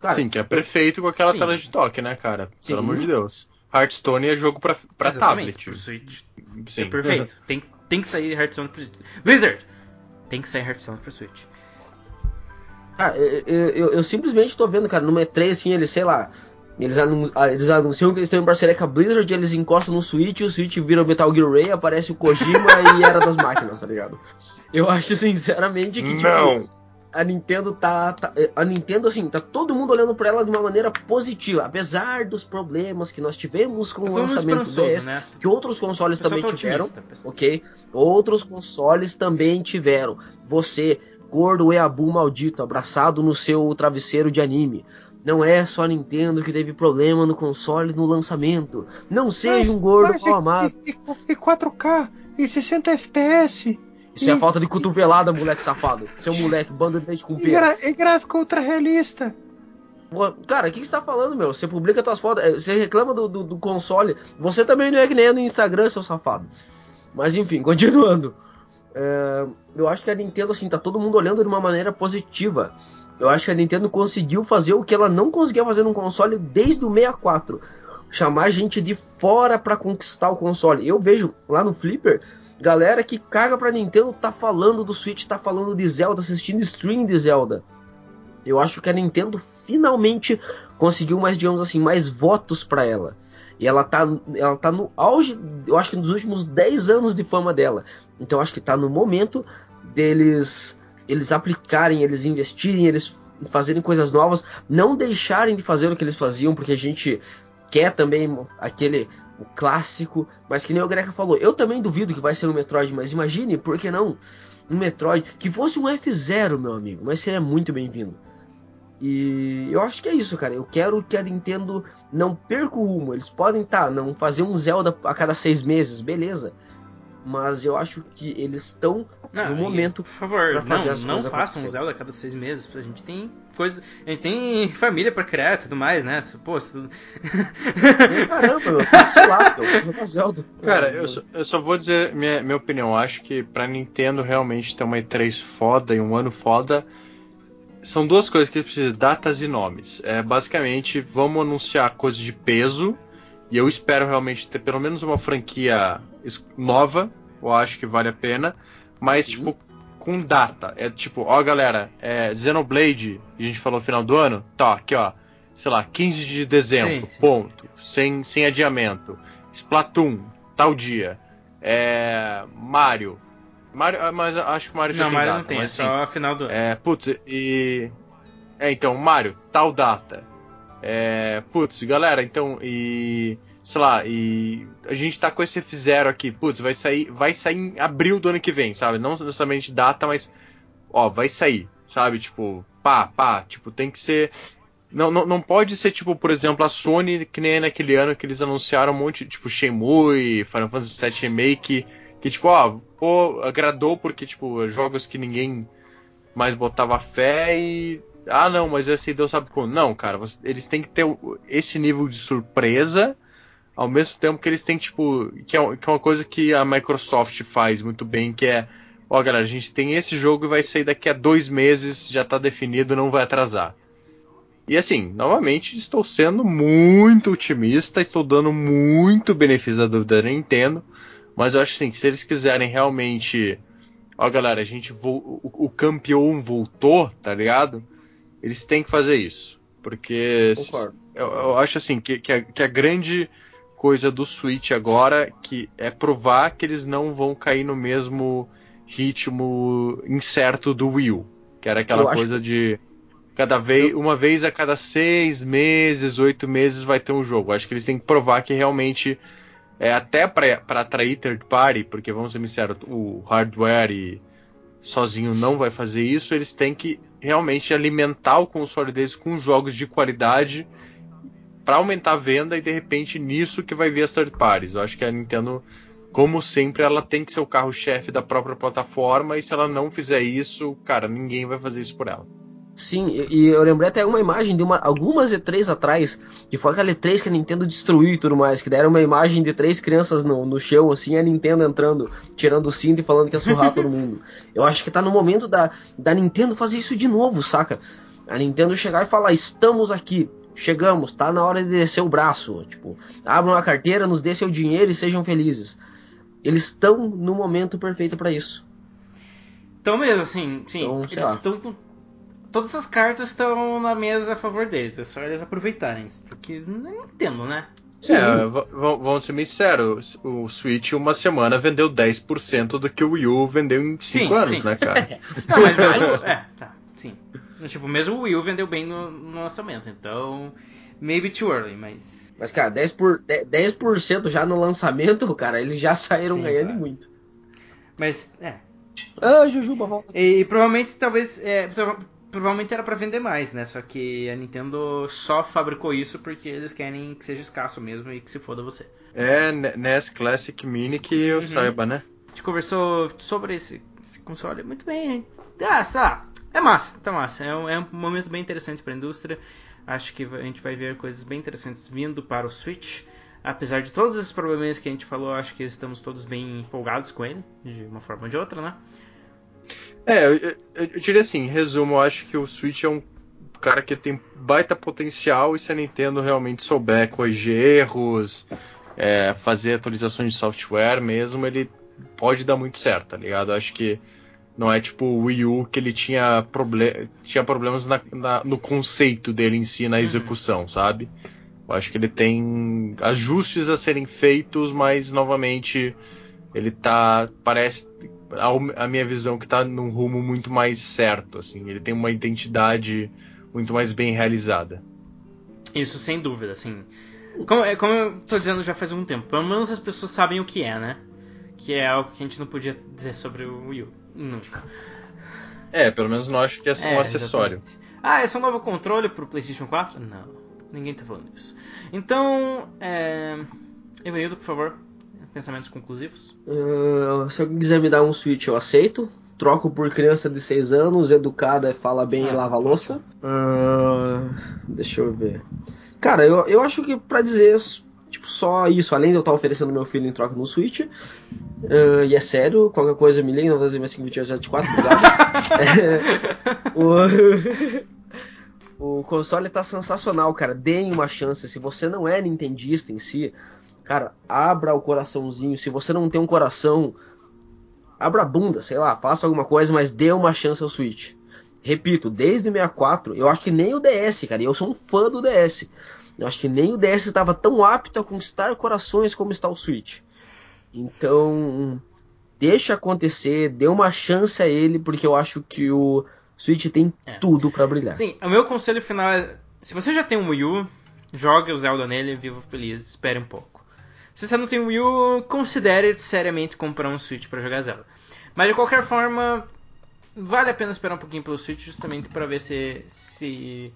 S3: cara,
S2: Sim, que é perfeito com aquela
S1: Sim.
S2: tela de toque, né, cara?
S3: Sim.
S2: Pelo amor de Deus. Hearthstone é jogo pra, pra
S1: Exatamente,
S2: tablet.
S1: pro Switch
S2: Sim.
S1: é perfeito. Tem, tem que sair Hearthstone pro Blizzard! Tem que sair Hearthstone pro Switch.
S3: Ah, eu, eu- eu simplesmente tô vendo, cara, numa E3 assim, eles, sei lá, eles, anun- ah, eles anunciam que eles estão em parceria com a Blizzard, eles encostam no Switch, o Switch vira o Metal Gear Ray, aparece o Kojima e era das máquinas, tá ligado? Eu acho sinceramente que, tipo,
S2: Não!
S3: A Nintendo tá, tá- A Nintendo, assim, tá todo mundo olhando pra ela de uma maneira positiva, apesar dos problemas que nós tivemos com o lançamento do
S1: né?
S3: que outros consoles também
S1: tá
S3: tiveram
S1: otimista,
S3: ok? Outros consoles também tiveram. Você, gordo Eabu maldito, abraçado no seu travesseiro de anime. Não é só a Nintendo que teve problema no console no lançamento. Não seja um gordo mal amado.
S2: E, e 4K, e 60 FPS,
S3: Isso é falta de cotovelada, moleque safado. Seu moleque, bando de leite com pera.
S2: e gráfico ultra realista.
S3: Cara, o que que você tá falando, meu? Você publica suas fotos, eh, você reclama do, do, do console. Você também não é que nem é no Instagram, seu safado. Mas enfim, continuando. É, eu acho que a Nintendo, assim, tá todo mundo olhando de uma maneira positiva. Eu acho que a Nintendo conseguiu fazer o que ela não conseguia fazer num console desde o 64. Chamar gente de fora pra conquistar o console. Eu vejo lá no Flipper, galera que caga pra Nintendo tá falando do Switch, tá falando de Zelda, assistindo stream de Zelda. Eu acho que a Nintendo finalmente conseguiu mais, digamos assim, mais votos para ela. E ela tá, ela tá no auge, eu acho que nos últimos 10 anos de fama dela. Então acho que tá no momento deles eles aplicarem, eles investirem, eles fazerem coisas novas, não deixarem de fazer o que eles faziam, porque a gente quer também aquele o clássico, mas que nem o Greca falou, eu também duvido que vai ser um Metroid, mas imagine, por que não? Um Metroid que fosse um F0, meu amigo, mas seria muito bem-vindo. E eu acho que é isso, cara. Eu quero que a Nintendo não perca o rumo. Eles podem, tá, não fazer um Zelda a cada seis meses, beleza. Mas eu acho que eles estão no momento.
S1: Por favor,
S3: pra fazer
S1: não,
S3: as
S1: não façam um. Zelda a cada seis meses. A gente tem coisa. A gente tem família pra criar e tudo mais, né? Pô, se-
S3: Caramba, meu, tudo se lasca, eu vou jogar Zelda.
S2: Cara, eu só, eu só vou dizer minha, minha opinião. Eu acho que pra Nintendo realmente ter uma E3 foda e um ano foda, são duas coisas que precisa: datas e nomes. É, basicamente, vamos anunciar coisas de peso. E eu espero realmente ter pelo menos uma franquia nova. Eu acho que vale a pena. Mas,
S3: Sim.
S2: tipo, com data. É tipo, ó, galera, é, Xenoblade, a gente falou no final do ano. Tá, aqui, ó. Sei lá, 15 de dezembro.
S1: Sim, sim.
S2: Ponto. Sem, sem adiamento. Splatoon, tal dia. É. Mario. Mario, ah, mas acho que Mario já
S1: Não,
S2: tem
S1: mas
S2: data.
S1: não tem, é
S2: mas, assim,
S1: só a final do ano.
S2: é, putz, e. É, então, Mario, tal data. É, putz, galera, então, e. Sei lá, e. A gente tá com esse F0 aqui, putz, vai sair, vai sair em abril do ano que vem, sabe? Não necessariamente data, mas. Ó, vai sair, sabe? Tipo, pá, pá, tipo, tem que ser. Não, não, não pode ser, tipo, por exemplo, a Sony, que nem naquele ano que eles anunciaram um monte, tipo, Shenmue, Final Fantasy VII Remake, que, tipo, ó, pô, agradou porque, tipo, jogos que ninguém mais botava fé e. Ah, não, mas esse Deus sabe como. Não, cara, você- eles têm que ter esse nível de surpresa, ao mesmo tempo que eles têm, tipo. Que é, que é uma coisa que a Microsoft faz muito bem, que é. Ó, galera, a gente tem esse jogo e vai sair daqui a dois meses, já tá definido, não vai atrasar. E assim, novamente, estou sendo muito otimista, estou dando muito benefício da dúvida da Nintendo, mas eu acho assim, que se eles quiserem realmente. Ó, galera, a gente vo- o, campeão voltou, tá ligado? Eles têm que fazer isso. Porque se- eu, eu acho assim que, que, a, que a grande coisa do Switch agora que é provar que eles não vão cair no mesmo ritmo incerto do Wii U. Que era aquela coisa de cada vez, uma vez a cada seis meses, oito meses vai ter um jogo. Acho que eles têm que provar que realmente é até para atrair third party, porque vamos ser sinceros, o hardware e sozinho não vai fazer isso, eles têm que realmente alimentar o console deles com jogos de qualidade para aumentar a venda e de repente nisso que vai vir as third parties. Eu acho que a Nintendo, como sempre, ela tem que ser o carro-chefe da própria plataforma e se ela não fizer isso, cara, ninguém vai fazer isso por ela.
S3: Sim, e eu lembrei até uma imagem de uma, algumas E3 atrás, que foi aquela E3 que a Nintendo destruiu e tudo mais, que deram uma imagem de três crianças no, no chão, assim, a Nintendo entrando, tirando o cinto e falando que ia surrar todo mundo. Eu acho que tá no momento da, da Nintendo fazer isso de novo, saca? A Nintendo chegar e falar, estamos aqui, chegamos, tá na hora de descer o braço, tipo, abram a carteira, nos dê seu dinheiro e sejam felizes. Eles estão no momento perfeito pra isso.
S1: Então mesmo, assim, sim,
S3: Então,
S1: eles estão com. Todas as cartas estão na mesa a favor deles, é só eles aproveitarem isso. Porque não entendo, né?
S3: Sim.
S2: É, v- v- vamos ser bem sinceros, o Switch uma semana vendeu 10% do que o Wii U vendeu em 5
S1: Sim,
S2: anos,
S1: sim.
S2: né, cara?
S1: Não, mas mesmo. é, tá, sim. Tipo, mesmo o Wii U vendeu bem no, no lançamento, então. Maybe too early, mas.
S3: Mas, cara, 10%, por, 10% já no lançamento, cara, eles já saíram
S1: Sim,
S3: ganhando
S1: cara.
S3: muito.
S1: Mas, é.
S3: Ah, Jujuba, volta.
S1: E, provavelmente, talvez. É, prova- provavelmente era pra vender mais, né? Só que a Nintendo só fabricou isso porque eles querem que seja escasso mesmo e que se foda você.
S2: É NES Classic Mini que eu
S1: Uhum.
S2: saiba, né?
S1: A gente conversou sobre esse, esse console muito bem, hein? Ah, sei lá. É massa, tá massa. É um, é um momento bem interessante pra indústria. Acho que a gente vai ver coisas bem interessantes vindo para o Switch. Apesar de todos esses problemas que a gente falou, acho que estamos todos bem empolgados com ele, de uma forma ou de outra, né?
S2: É, eu, eu- eu diria assim, em resumo, eu acho que o Switch é um cara que tem baita potencial e se a Nintendo realmente souber corrigir erros, é, fazer atualizações de software mesmo, ele pode dar muito certo, tá ligado? Eu acho que Não é tipo o Wii U que ele tinha, proble tinha problemas na, na- no conceito dele em si, na execução, sabe? Eu acho que ele tem ajustes a serem feitos, mas novamente ele tá. Parece. ao- A minha visão que tá num rumo muito mais certo, assim. Ele tem uma identidade muito mais bem realizada.
S1: Isso, sem dúvida, assim. Como, é, como eu tô dizendo já faz algum tempo, pelo menos as pessoas sabem o que é, né? Que é algo que a gente não podia dizer sobre o Wii U. Nunca.
S2: É, pelo menos não acho que é só um
S1: É,
S2: acessório.
S1: exatamente. Ah, esse é um novo controle pro PlayStation 4? Não, ninguém tá falando isso. Então, é... Evanildo, por favor, pensamentos conclusivos.
S3: Ah, se alguém quiser me dar um Switch, eu aceito. Troco por criança de 6 anos, educada, fala bem e
S1: Ah,
S3: lava a louça. Ah, deixa eu ver. Cara, eu, eu acho que pra dizer tipo, só isso, além de eu estar oferecendo meu filho em troca no Switch, ah, e é sério, qualquer coisa me liga, 925 obrigado. É, o, o console tá sensacional, cara. Deem uma chance. Se você não é nintendista em si, cara, abra o coraçãozinho. Se você não tem um coração, abra a bunda, sei lá, faça alguma coisa, mas dê uma chance ao Switch. Repito, desde o 64, eu acho que nem o DS, cara, e eu sou um fã do DS. Eu acho que nem o DS estava tão apto a conquistar corações como está o Switch. Então, deixa acontecer, dê uma chance a ele, porque eu acho que o Switch tem
S1: É.
S3: tudo pra brilhar.
S1: Sim, o meu conselho final é: se você já tem um Wii U, jogue o Zelda nele, viva feliz, espere um pouco. Se você não tem um Wii U, considere seriamente comprar um Switch para jogar Zelda. Mas de qualquer forma, vale a pena esperar um pouquinho pelo Switch justamente para ver se, se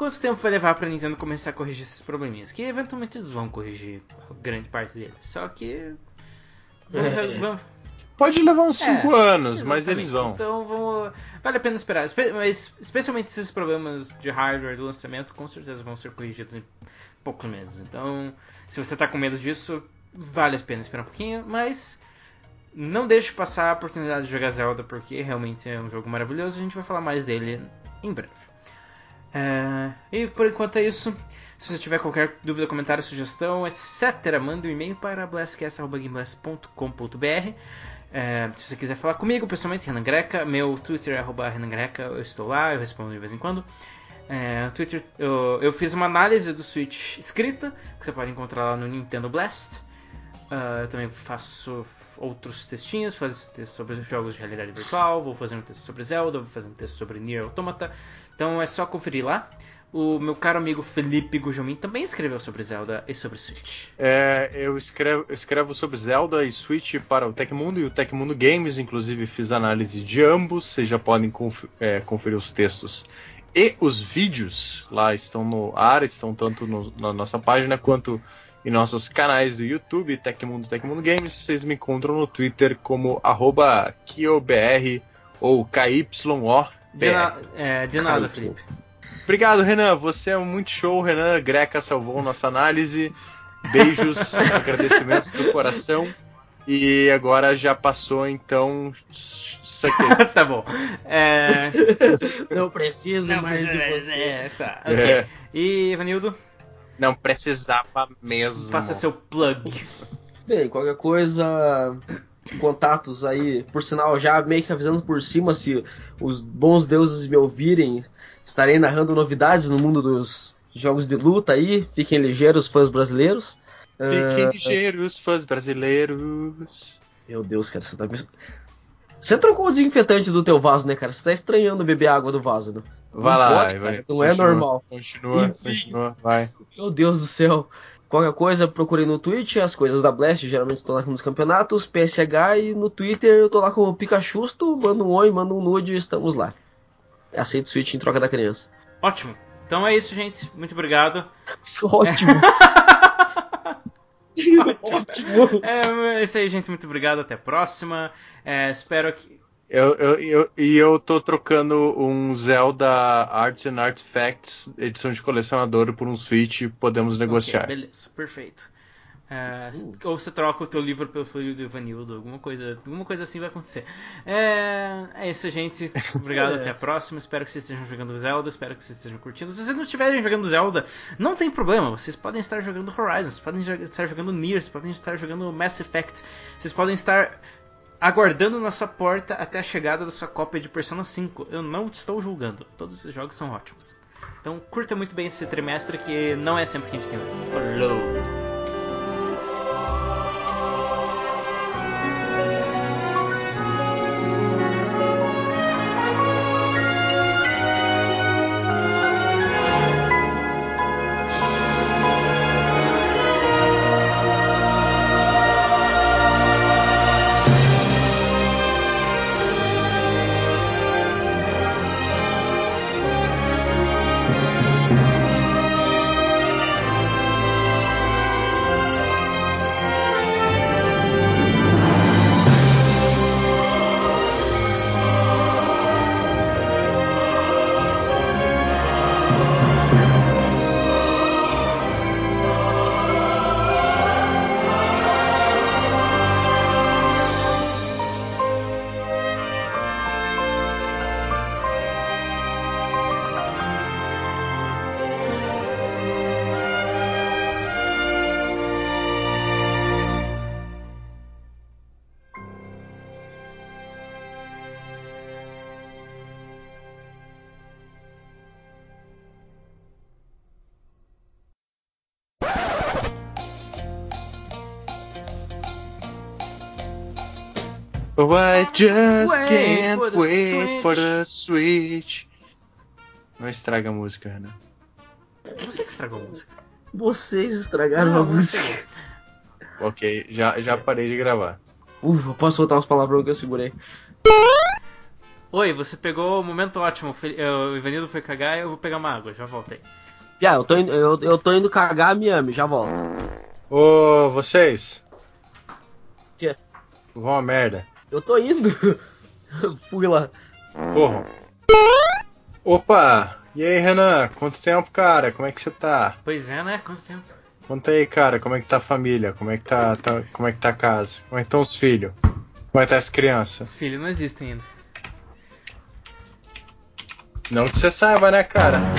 S1: quanto tempo vai levar para Nintendo começar a corrigir esses probleminhas, que eventualmente eles vão corrigir grande parte deles. Só que vamos,
S3: É.
S1: vamos-
S2: Pode levar uns 5
S1: É,
S2: anos, mas eles vão.
S1: Então vamos. Vale a pena esperar. Espe- Mas especialmente esses problemas de hardware do lançamento, com certeza vão ser corrigidos em poucos meses. Então, se você tá com medo disso, vale a pena esperar um pouquinho, mas não deixe passar a oportunidade de jogar Zelda, porque realmente é um jogo maravilhoso. A gente vai falar mais dele em breve. É, E por enquanto é isso. Se você tiver qualquer dúvida, comentário, sugestão, etc., manda um e-mail para blastcast.gameblast.com.br. É, se você quiser falar comigo, pessoalmente, Renan Greca, meu Twitter é Renan Greca, eu estou lá, eu respondo de vez em quando. É, Twitter, eu, eu fiz uma análise do Switch escrita, que você pode encontrar lá no Nintendo Blast. Ah, eu também faço outros textinhos, faço texto sobre jogos de realidade virtual, vou fazer um texto sobre Zelda, vou fazer um texto sobre Nier Automata. Então é só conferir lá. O meu caro amigo Felipe Gujomin também escreveu sobre Zelda e sobre Switch.
S2: É, eu, escrevo, eu escrevo sobre Zelda e Switch para o Tecmundo e o Tecmundo Games, inclusive fiz análise de ambos, vocês já podem é, conferir os textos e os vídeos lá estão no ar, estão tanto no- na nossa página quanto em nossos canais do YouTube, Tecmundo Tecmundo Games. Vocês me encontram no Twitter como arroba ou KYO.
S1: De, na- é, de nada. Felipe.
S2: Obrigado, Renan. Você é muito show, Renan. Greca salvou nossa análise. Beijos, agradecimentos do coração. E agora já passou, então.
S1: Tá bom. É,
S3: Não preciso
S1: não,
S3: mais de
S1: mas
S3: você.
S1: é, tá, ok.
S2: É,
S1: E, Evanildo,
S2: não precisava mesmo.
S1: faça seu plug.
S3: Bem, qualquer coisa, contatos aí, por sinal, já meio que avisando por cima, se os bons deuses me ouvirem, estarei narrando novidades no mundo dos jogos de luta aí, fiquem ligeiros, fãs brasileiros.
S2: Fiquem
S3: Ah,
S2: ligeiros, fãs brasileiros.
S3: meu Deus, cara, você tá me... Você trocou o desinfetante do teu vaso, né, cara? Você tá estranhando beber água do vaso, né?
S2: Vai
S3: Não
S2: lá,
S3: pode,
S2: vai.
S3: cara, não é
S2: Continua,
S3: normal.
S2: Continua,
S3: Enfim.
S2: continua, vai.
S3: Meu Deus do céu. Qualquer coisa, procurei no Twitch, as coisas da Blast, geralmente estou lá nos campeonatos, PSH e no Twitter eu tô lá com o Pikachu, manda um oi, manda um nude, estamos lá. Aceito o Switch em troca da criança.
S1: Ótimo. Então é isso, gente. Muito obrigado.
S3: Ótimo. ótimo.
S1: É, é isso aí, gente. Muito obrigado. Até a próxima. É, espero que.
S2: Eu, eu, eu, e eu tô trocando um Zelda Arts and Artifacts, edição de colecionador, por um Switch, podemos negociar.
S1: Ok, beleza, perfeito. É, Ou você troca o teu livro pelo filho do Ivanildo, alguma coisa, alguma coisa assim vai acontecer. É, é isso, gente. Obrigado, até a próxima. Espero que vocês estejam jogando Zelda, espero que vocês estejam curtindo. Se vocês não estiverem jogando Zelda, não tem problema. Vocês podem estar jogando Horizon, vocês podem estar jogando Nier, vocês podem estar jogando Mass Effect, vocês podem estar aguardando na sua porta até a chegada da sua cópia de Persona 5. Eu não estou julgando, todos esses jogos são ótimos. Então curta muito bem esse trimestre que não é sempre que a gente tem isso. Falou!
S2: Just
S1: Wait
S2: can't
S1: for
S2: wait for
S1: switch.
S2: the switch. Não estraga a música, Renan.
S1: Você que estragou a música.
S3: Vocês estragaram
S1: Não,
S3: a
S1: você.
S3: música.
S2: Ok, já, já parei de gravar.
S3: Ufa, posso soltar os palavrões que eu segurei.
S1: Oi, você pegou o momento ótimo. O Ivanildo foi cagar eu vou pegar uma água, já voltei.
S3: Piá, eu tô indo, eu, eu tô indo cagar a Miami, já volto.
S2: Ô, vocês.
S3: Quê?
S2: Vão a merda.
S3: Eu tô indo. Fui lá.
S2: Corram. Opa! E aí, Renan? Quanto tempo, cara? Como é que você tá?
S1: Pois é, né? Quanto tempo?
S2: Conta aí, cara, como é que tá a família? Como é que tá, tá- como é que tá a casa? Como é que estão os filhos? Como é que tá as crianças?
S1: Os filhos não existem ainda.
S2: Não que você saiba, né, cara?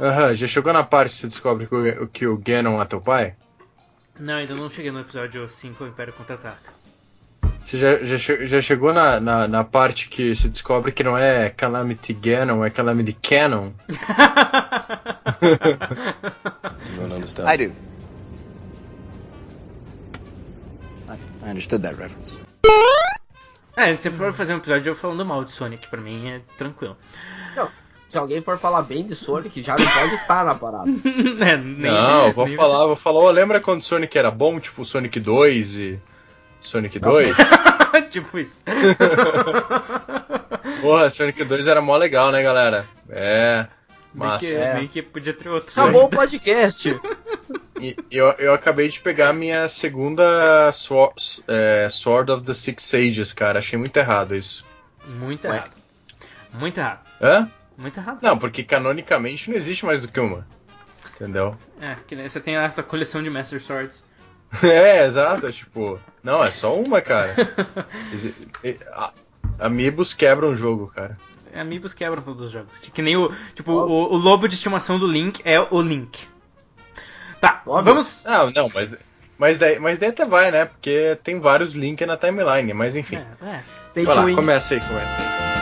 S2: Aham, já chegou na parte que você descobre que o, que o Ganon é teu pai?
S1: Não, ainda não cheguei no episódio 5, o Império Contra-Ataca.
S2: Você já, já, já chegou na, na, na parte que você descobre que não é Calamity Ganon, é Calamity Canon?
S6: don't understand.
S8: I do. I, I understood that reference.
S1: É, a gente sempre pode fazer um episódio eu falando mal de Sonic, pra mim é tranquilo.
S3: Se alguém for falar bem de Sonic, já não pode estar na parada.
S1: É, nem-
S2: não, eu vou
S1: nem
S2: falar, vou falar, ô, lembra quando Sonic era bom, tipo Sonic 2 e Sonic 2?
S1: você- tipo isso.
S2: Porra, Sonic 2 era mó legal, né, galera? É, massa.
S1: que,
S3: É.
S1: que podia ter outro.
S3: Acabou o podcast.
S2: E eu, eu acabei de pegar a minha segunda Sword, é, Sword of the Six Sages, cara. Achei muito errado isso.
S1: Muito errado. Muito errado.
S2: Hã?
S1: Muito errado.
S2: Não, porque canonicamente não existe mais do que uma. Entendeu?
S1: É, que nem você tem a tua coleção de Master Swords.
S2: É, exato. Tipo, não, é só uma, cara. Amiibos quebram o jogo, cara.
S1: Amigos quebram todos os jogos. Que nem o. Tipo, o, o lobo de estimação do Link é o Link. Tá,
S3: Óbvio.
S1: vamos.
S2: Ah, não, mas. Mas daí, mas daí até vai, né? Porque tem vários links na timeline, mas enfim.
S1: É, é.
S2: Vai lá, começa aí, começa aí.